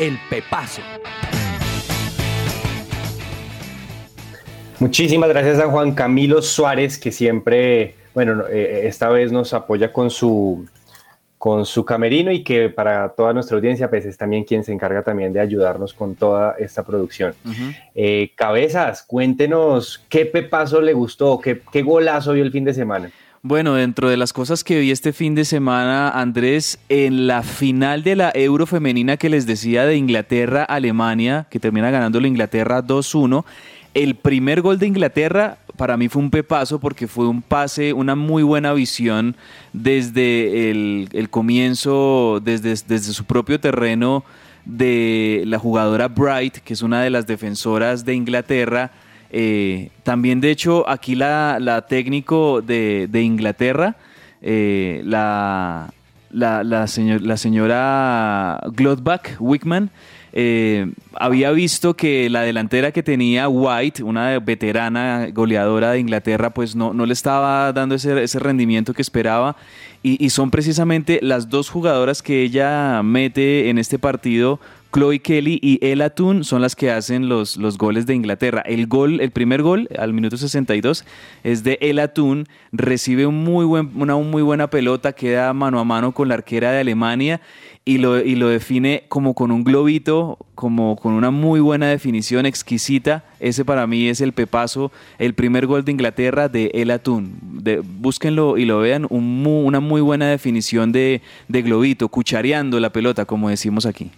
El Pepazo. Muchísimas gracias a Juan Camilo Suárez, que siempre, bueno, eh, esta vez nos apoya con su, con su camerino y que para toda nuestra audiencia, pues es también quien se encarga también de ayudarnos con toda esta producción. Eh, cabezas, cuéntenos qué pepazo le gustó, qué, qué golazo vio el fin de semana. Bueno, dentro de las cosas que vi este fin de semana, Andrés, en la final de la Euro femenina que les decía de Inglaterra-Alemania, que termina ganando la Inglaterra 2-1, el primer gol de Inglaterra para mí fue un pepazo porque fue un pase, una muy buena visión desde el, comienzo, desde, su propio terreno de la jugadora Bright, que es una de las defensoras de Inglaterra. Eh, también, de hecho, aquí la, la técnico de, Inglaterra, eh, la, la, la, señora Glodbach Wickman, eh, había visto que la delantera que tenía White, una veterana goleadora de Inglaterra, pues no, no le estaba dando ese, ese rendimiento que esperaba. Y, son precisamente las dos jugadoras que ella mete en este partido Chloe Kelly y Ella Toon son las que hacen los, los goles de Inglaterra. El gol, el primer gol al minuto 62 es de Ella Toon, recibe una muy buena pelota, queda mano a mano con la arquera de Alemania y lo, y lo define como con un globito, como con una muy buena definición exquisita. Ese para mí es el pepazo, el primer gol de Inglaterra de Ella Toon. búsquenlo y lo vean, una muy buena definición de, de globito, cuchareando la pelota, como decimos aquí.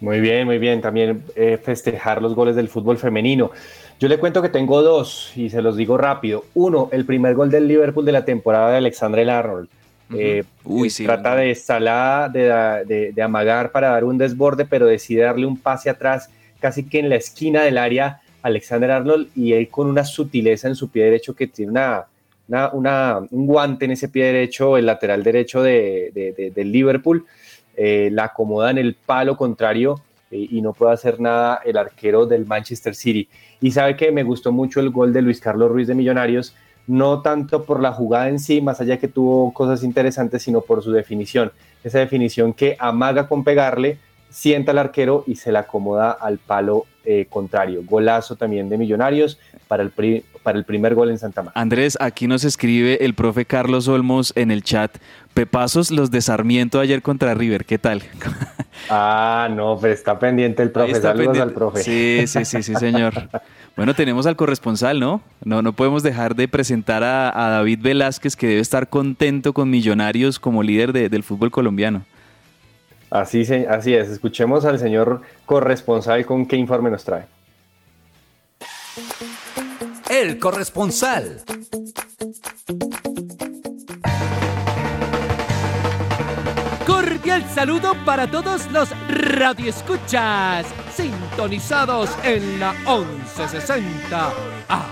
Muy bien, muy bien. También eh, festejar los goles del fútbol femenino. Yo le cuento que tengo dos y se los digo rápido. Uno, el primer gol del Liverpool de la temporada de Alexandre Arnold. Eh, trata de Salah de, de, amagar para dar un desborde, pero decide darle un pase atrás, casi que en la esquina del área, Alexander Arnold, y él con una sutileza en su pie derecho que tiene una, una, un guante en ese pie derecho, el lateral derecho de, del Liverpool eh, la acomoda en el palo contrario eh, y no puede hacer nada el arquero del Manchester City. Y sabe que me gustó mucho el gol de Luis Carlos Ruiz de Millonarios, no tanto por la jugada en sí, más allá que tuvo cosas interesantes, sino por su definición. Esa definición que amaga con pegarle, sienta al arquero y se la acomoda al palo eh, contrario. Golazo también de Millonarios para el, para el primer gol en Santa Marta. Andrés, aquí nos escribe el profe Carlos Olmos en el chat. Pepazos los de Sarmiento ayer contra River, ¿qué tal? Ah, no, pero está pendiente el profe. Saludos al profe. Sí, sí, sí, sí, señor. *laughs* Bueno, tenemos al corresponsal, ¿no? No, no podemos dejar de presentar a, David Velázquez, que debe estar contento con Millonarios como líder del fútbol colombiano. Así, así es. Escuchemos al señor corresponsal con qué informe nos trae. El corresponsal. Cordial saludo para todos los radioescuchas sintonizados en la 1160 A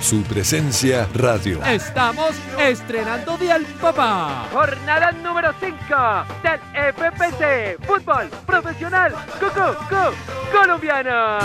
su presencia radio. Estamos estrenando Día al Papá. Jornada número 5 del FPC Fútbol Profesional Coco Co Colombiano.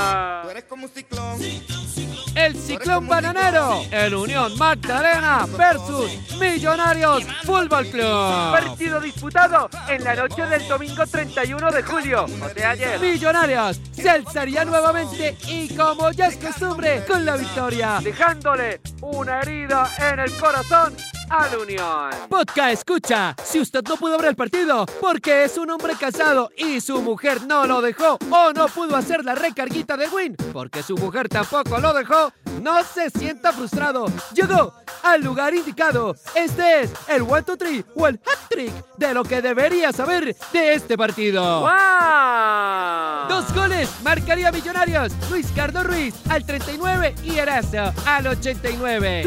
El Ciclón Bananero, el Unión Magdalena versus Millonarios Fútbol Club. Partido disputado en la noche del domingo 31 de julio, o ayer. Millonarios se alzaría nuevamente y como ya es costumbre, con la victoria. Dejándole una herida en el corazón al Unión. Podcast escucha, si usted no pudo ver el partido porque es un hombre casado y su mujer no lo dejó o no pudo hacer la recarguita de Win porque su mujer tampoco lo dejó, no se sienta frustrado. Llegó al lugar indicado. Este es el 1, 2, 3 o el hat trick de lo que debería saber de este partido. ¡Wow! Dos goles marcaría Millonarios. Luis Cardo Ruiz al 39 y Erazo al 89.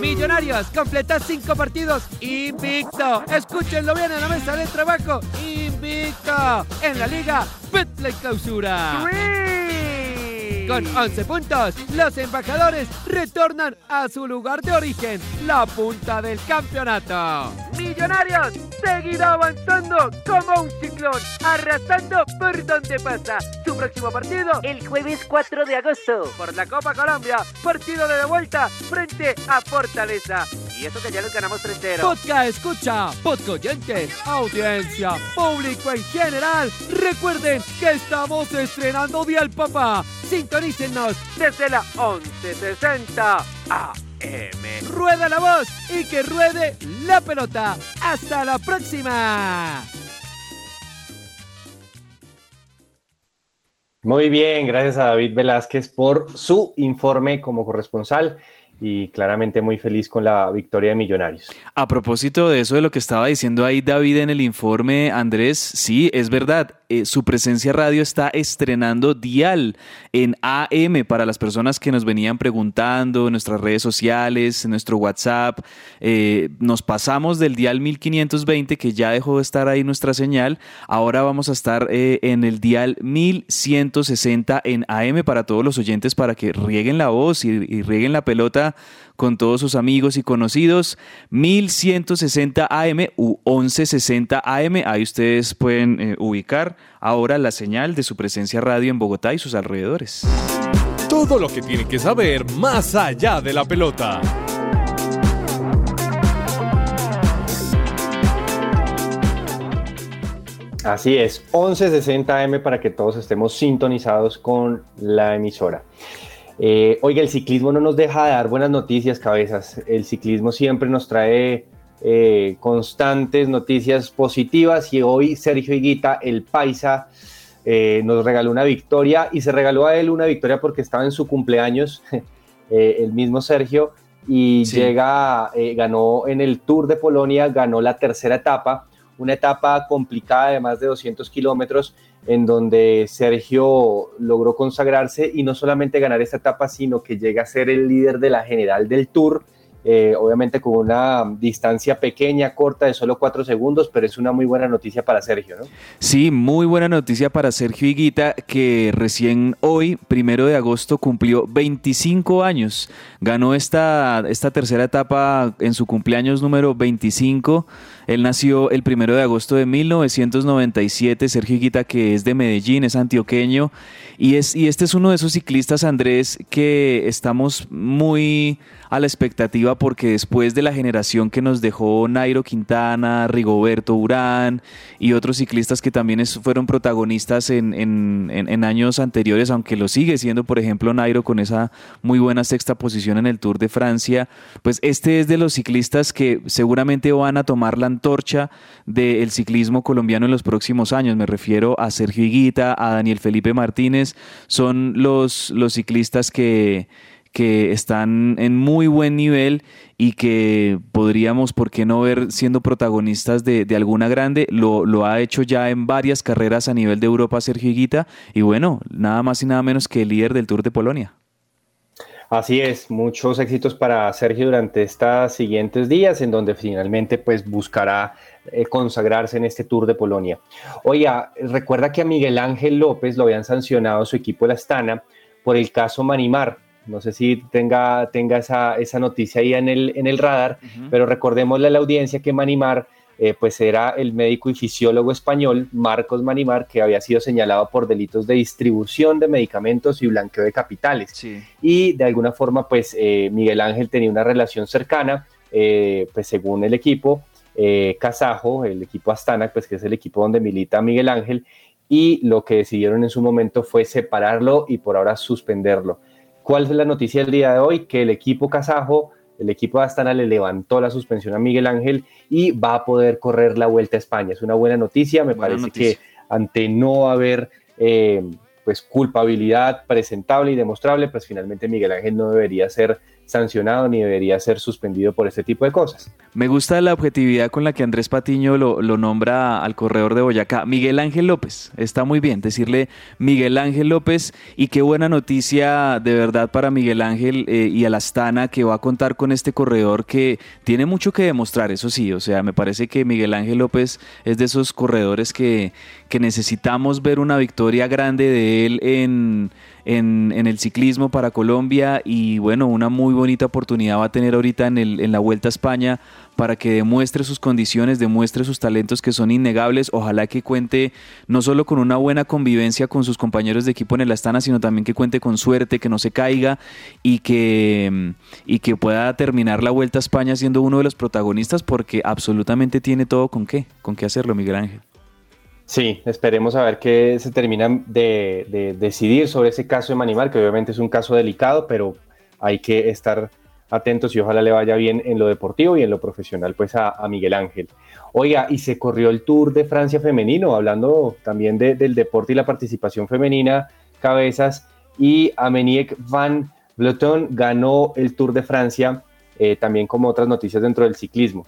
Millonarios completa cinco partidos invicto. Escúchenlo bien en la mesa de trabajo. Invicto en la liga Betplay Clausura. Con 11 puntos, los embajadores retornan a su lugar de origen, la punta del campeonato. Millonarios seguirá avanzando como un ciclón, arrasando por donde pasa. Su próximo partido el jueves 4 de agosto por la Copa Colombia, partido de vuelta frente a Fortaleza. Y eso que ya les ganamos 3-0. Podcast escucha, podcoyentes, audiencia, público en general. Recuerden que estamos estrenando Día al Papá. Sintonícenos desde la 1160 Rueda la voz y que ruede la pelota. Hasta la próxima. Muy bien, gracias a David Velázquez por su informe como corresponsal y claramente muy feliz con la victoria de Millonarios. A propósito de eso, de lo que estaba diciendo ahí David en el informe, Andrés, sí, es verdad, eh, su presencia radio está estrenando Dial en AM para las personas que nos venían preguntando en nuestras redes sociales, en nuestro WhatsApp. Eh, nos pasamos del Dial 1520, que ya dejó de estar ahí nuestra señal. Ahora vamos a estar eh, en el Dial 1160 en AM para todos los oyentes para que rieguen la voz y, y rieguen la pelota con todos sus amigos y conocidos. 1160 AM u 1160 AM. Ahí ustedes pueden eh, ubicar ahora la señal de su presencia radio en Bogotá y sus alrededores. Todo lo que tiene que saber más allá de la pelota. Así es, 1160 AM para que todos estemos sintonizados con la emisora. Eh, oiga, el ciclismo no nos deja de dar buenas noticias, cabezas. El ciclismo siempre nos trae eh, constantes noticias positivas y hoy Sergio Higuita, el paisa, eh, nos regaló una victoria y se regaló a él una victoria porque estaba en su cumpleaños, *laughs* el mismo Sergio, y llega, ganó en el Tour de Polonia, ganó la tercera etapa, una etapa complicada de más de 200 kilómetros en donde Sergio logró consagrarse y no solamente ganar esta etapa, sino que llega a ser el líder de la general del Tour, eh, obviamente con una distancia pequeña, corta de solo cuatro segundos, pero es una muy buena noticia para Sergio, ¿no? Sí, muy buena noticia para Sergio Higuita, que recién hoy, primero de agosto, cumplió 25 años. Ganó esta, esta tercera etapa en su cumpleaños número 25. Él nació el primero de agosto de 1997, Sergio Higuita, que es de Medellín, es antioqueño, y, es, y este es uno de esos ciclistas, Andrés, que estamos muy a la expectativa porque después de la generación que nos dejó Nairo Quintana, Rigoberto Urán y otros ciclistas que también fueron protagonistas en, en, años anteriores, aunque lo sigue siendo, por ejemplo, Nairo con esa muy buena sexta posición en el Tour de Francia, pues este es de los ciclistas que seguramente van a tomar la antorcha del ciclismo colombiano en los próximos años. Me refiero a Sergio Higuita, a Daniel Felipe Martínez, son los, los ciclistas que que están en muy buen nivel y que podríamos, ¿por qué no ver siendo protagonistas de, alguna grande? Lo, lo, ha hecho ya en varias carreras a nivel de Europa Sergio Higuita y bueno, nada más y nada menos que el líder del Tour de Polonia. Así es, muchos éxitos para Sergio durante estos siguientes días en donde finalmente pues buscará eh, consagrarse en este Tour de Polonia. Oiga, recuerda que a Miguel Ángel López lo habían sancionado su equipo la Astana por el caso Manimar, no sé si tenga, tenga esa, esa noticia ahí en el, en el radar, pero recordémosle a la audiencia que Manimar eh, pues era el médico y fisiólogo español Marcos Manimar, que había sido señalado por delitos de distribución de medicamentos y blanqueo de capitales. Y de alguna forma, pues eh, Miguel Ángel tenía una relación cercana, eh, pues según el equipo, Kazajo, el equipo Astana, pues que es el equipo donde milita Miguel Ángel, y lo que decidieron en su momento fue separarlo y por ahora suspenderlo. ¿Cuál es la noticia del día de hoy? Que el equipo kazajo, el equipo de Astana le levantó la suspensión a Miguel Ángel y va a poder correr la vuelta a España. Es una buena noticia, me parece que ante no haber eh, pues culpabilidad presentable y demostrable, pues finalmente Miguel Ángel no debería ser sancionado ni debería ser suspendido por este tipo de cosas. Me gusta la objetividad con la que Andrés Patiño lo, nombra al corredor de Boyacá. Miguel Ángel López, está muy bien decirle Miguel Ángel López y qué buena noticia de verdad para Miguel Ángel eh, y a la Astana que va a contar con este corredor que tiene mucho que demostrar, eso sí, o sea, me parece que Miguel Ángel López es de esos corredores que, que necesitamos ver una victoria grande de él en en, el ciclismo para Colombia y bueno, una muy bonita oportunidad va a tener ahorita en, el, en la Vuelta a España para que demuestre sus condiciones, demuestre sus talentos que son innegables. Ojalá que cuente no solo con una buena convivencia con sus compañeros de equipo en el Astana, sino también que cuente con suerte, que no se caiga y que, y que pueda terminar la Vuelta a España siendo uno de los protagonistas porque absolutamente tiene todo con qué, con qué hacerlo, Miguel Ángel. Sí, esperemos a ver qué se termina de, de, decidir sobre ese caso de Manimar, que obviamente es un caso delicado, pero hay que estar atentos y ojalá le vaya bien en lo deportivo y en lo profesional pues a, Miguel Ángel. Oiga, y se corrió el Tour de Francia femenino, hablando también del deporte y la participación femenina, cabezas, y Ameniek van Vleuten ganó el Tour de Francia, eh, también como otras noticias dentro del ciclismo.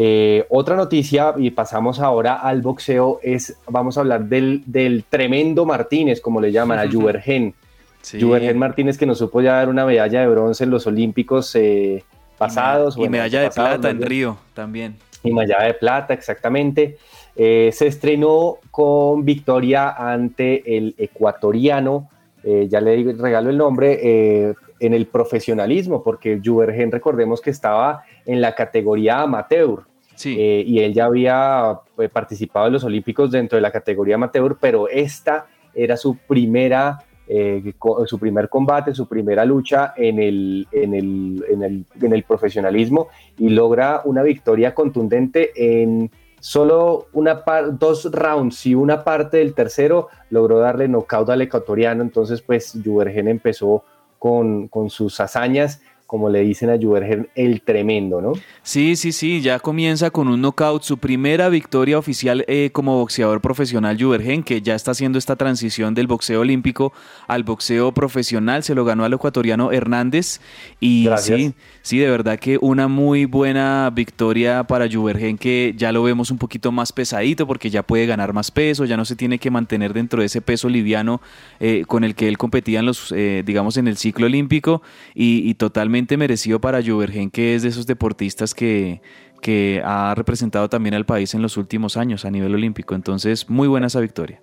Eh, otra noticia, y pasamos ahora al boxeo, es, vamos a hablar del, del tremendo Martínez, como le llaman, a Juvergen. Sí. Martínez que nos supo ya dar una medalla de bronce en los Olímpicos eh, pasados. Y, medalla de plata en Río también. Y medalla de plata, exactamente. Eh, se estrenó con victoria ante el ecuatoriano, eh, ya le regalo el nombre, en el profesionalismo, porque Juvergen, recordemos que estaba en la categoría amateur. Sí. y él ya había participado en los Olímpicos dentro de la categoría amateur, pero esta era su primera eh, su primer combate, su primera lucha en el, en el, en el, profesionalismo y logra una victoria contundente en solo una dos rounds y una parte del tercero logró darle knockout al ecuatoriano. Entonces, pues Juvergen empezó con, con sus hazañas como le dicen a Juvergen, el tremendo, ¿no? Sí, sí, sí, ya comienza con un knockout, su primera victoria oficial eh, como boxeador profesional Juvergen, que ya está haciendo esta transición del boxeo olímpico al boxeo profesional, se lo ganó al ecuatoriano Hernández y sí, sí, de verdad que una muy buena victoria para Juvergen que ya lo vemos un poquito más pesadito porque ya puede ganar más peso, ya no se tiene que mantener dentro de ese peso liviano eh, con el que él competía en los, eh, digamos, en el ciclo olímpico y, y totalmente merecido para Juvergen, que es de esos deportistas que, que ha representado también al país en los últimos años a nivel olímpico. Entonces, muy buena esa victoria.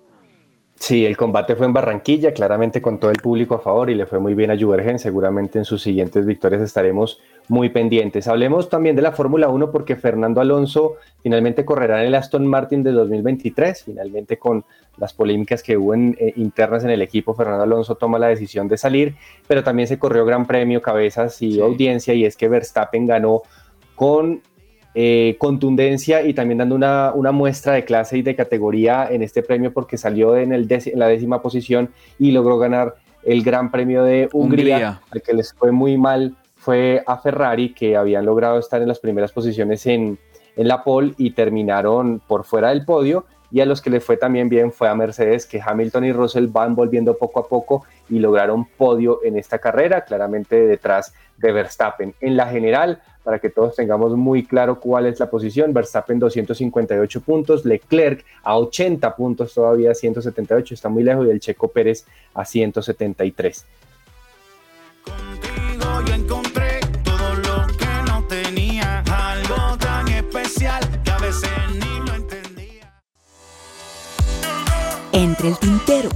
Sí, el combate fue en Barranquilla, claramente con todo el público a favor y le fue muy bien a Juvergen. Seguramente en sus siguientes victorias estaremos muy pendientes. Hablemos también de la Fórmula 1 porque Fernando Alonso finalmente correrá en el Aston Martin de 2023. Finalmente con las polémicas que hubo eh, internas en el equipo, Fernando Alonso toma la decisión de salir, pero también se corrió Gran Premio, cabezas y audiencia y es que Verstappen ganó con eh, contundencia y también dando una, muestra de clase y de categoría en este premio porque salió en, el en la décima posición y logró ganar el Gran Premio de Hungría, al que les fue muy mal fue a Ferrari, que habían logrado estar en las primeras posiciones en, en la pole y terminaron por fuera del podio. Y a los que les fue también bien fue a Mercedes, que Hamilton y Russell van volviendo poco a poco y lograron podio en esta carrera, claramente detrás de Verstappen. En la general, para que todos tengamos muy claro cuál es la posición, Verstappen 258 puntos, Leclerc a 80 puntos todavía, 178, está muy lejos, y el Checo Pérez a 173. Contigo yo encontré todo lo que no tenía, algo tan especial que a veces ni lo entendía. Entre el tintero.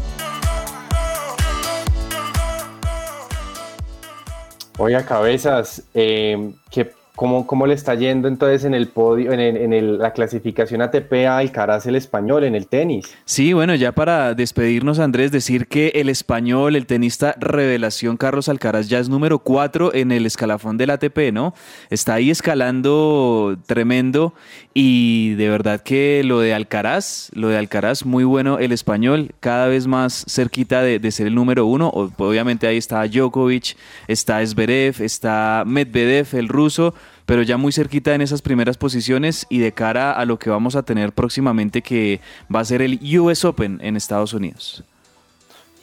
Oiga, cabezas, eh, que ¿Cómo, le está yendo entonces en el podio, en, la clasificación ATP a Alcaraz el español en el tenis? Sí, bueno, ya para despedirnos, Andrés, decir que el español, el tenista revelación Carlos Alcaraz ya es número cuatro en el escalafón del ATP, ¿no? Está ahí escalando tremendo y de verdad que lo de Alcaraz, lo de Alcaraz, muy bueno el español, cada vez más cerquita de, de ser el número uno. Obviamente ahí está Djokovic, está Zverev, está Medvedev, el ruso pero ya muy cerquita en esas primeras posiciones y de cara a lo que vamos a tener próximamente que va a ser el US Open en Estados Unidos.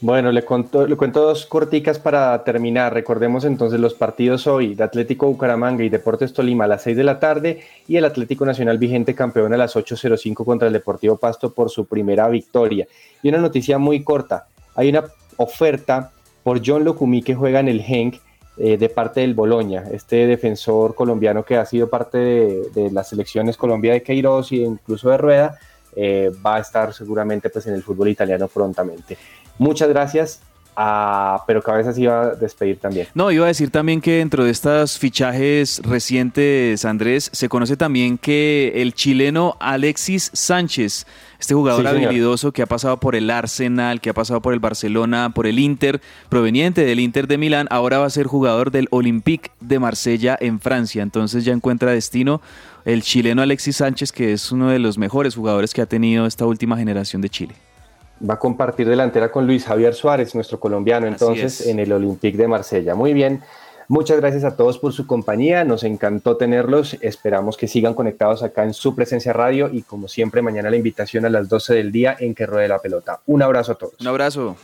Bueno, le, cuento dos corticas para terminar. Recordemos entonces los partidos hoy de Atlético Bucaramanga y Deportes Tolima a las 6 de la tarde y el Atlético Nacional vigente campeón a las 8.05 contra el Deportivo Pasto por su primera victoria. Y una noticia muy corta. Hay una oferta por John Locumí que juega en el Henk eh, de parte del Boloña, este defensor colombiano que ha sido parte de, las selecciones Colombia de Queiroz e incluso de Rueda, eh, va a estar seguramente pues, en el fútbol italiano prontamente. Muchas gracias Ah, pero Cabezas iba a despedir también. No, iba a decir también que dentro de estos fichajes recientes, Andrés, se conoce también que el chileno Alexis Sánchez, este jugador Sí, habilidoso que ha pasado por el Arsenal, que ha pasado por el Barcelona, por el Inter, proveniente del Inter de Milán, ahora va a ser jugador del Olympique de Marsella en Francia. Entonces ya encuentra destino el chileno Alexis Sánchez, que es uno de los mejores jugadores que ha tenido esta última generación de Chile. Va a compartir delantera con Luis Javier Suárez, nuestro colombiano, entonces es. en el Olympique de Marsella. Muy bien. Muchas gracias a todos por su compañía, nos encantó tenerlos, esperamos que sigan conectados acá en su presencia radio y como siempre mañana la invitación a las 12 del día en que ruede la pelota. Un abrazo a todos. Un abrazo.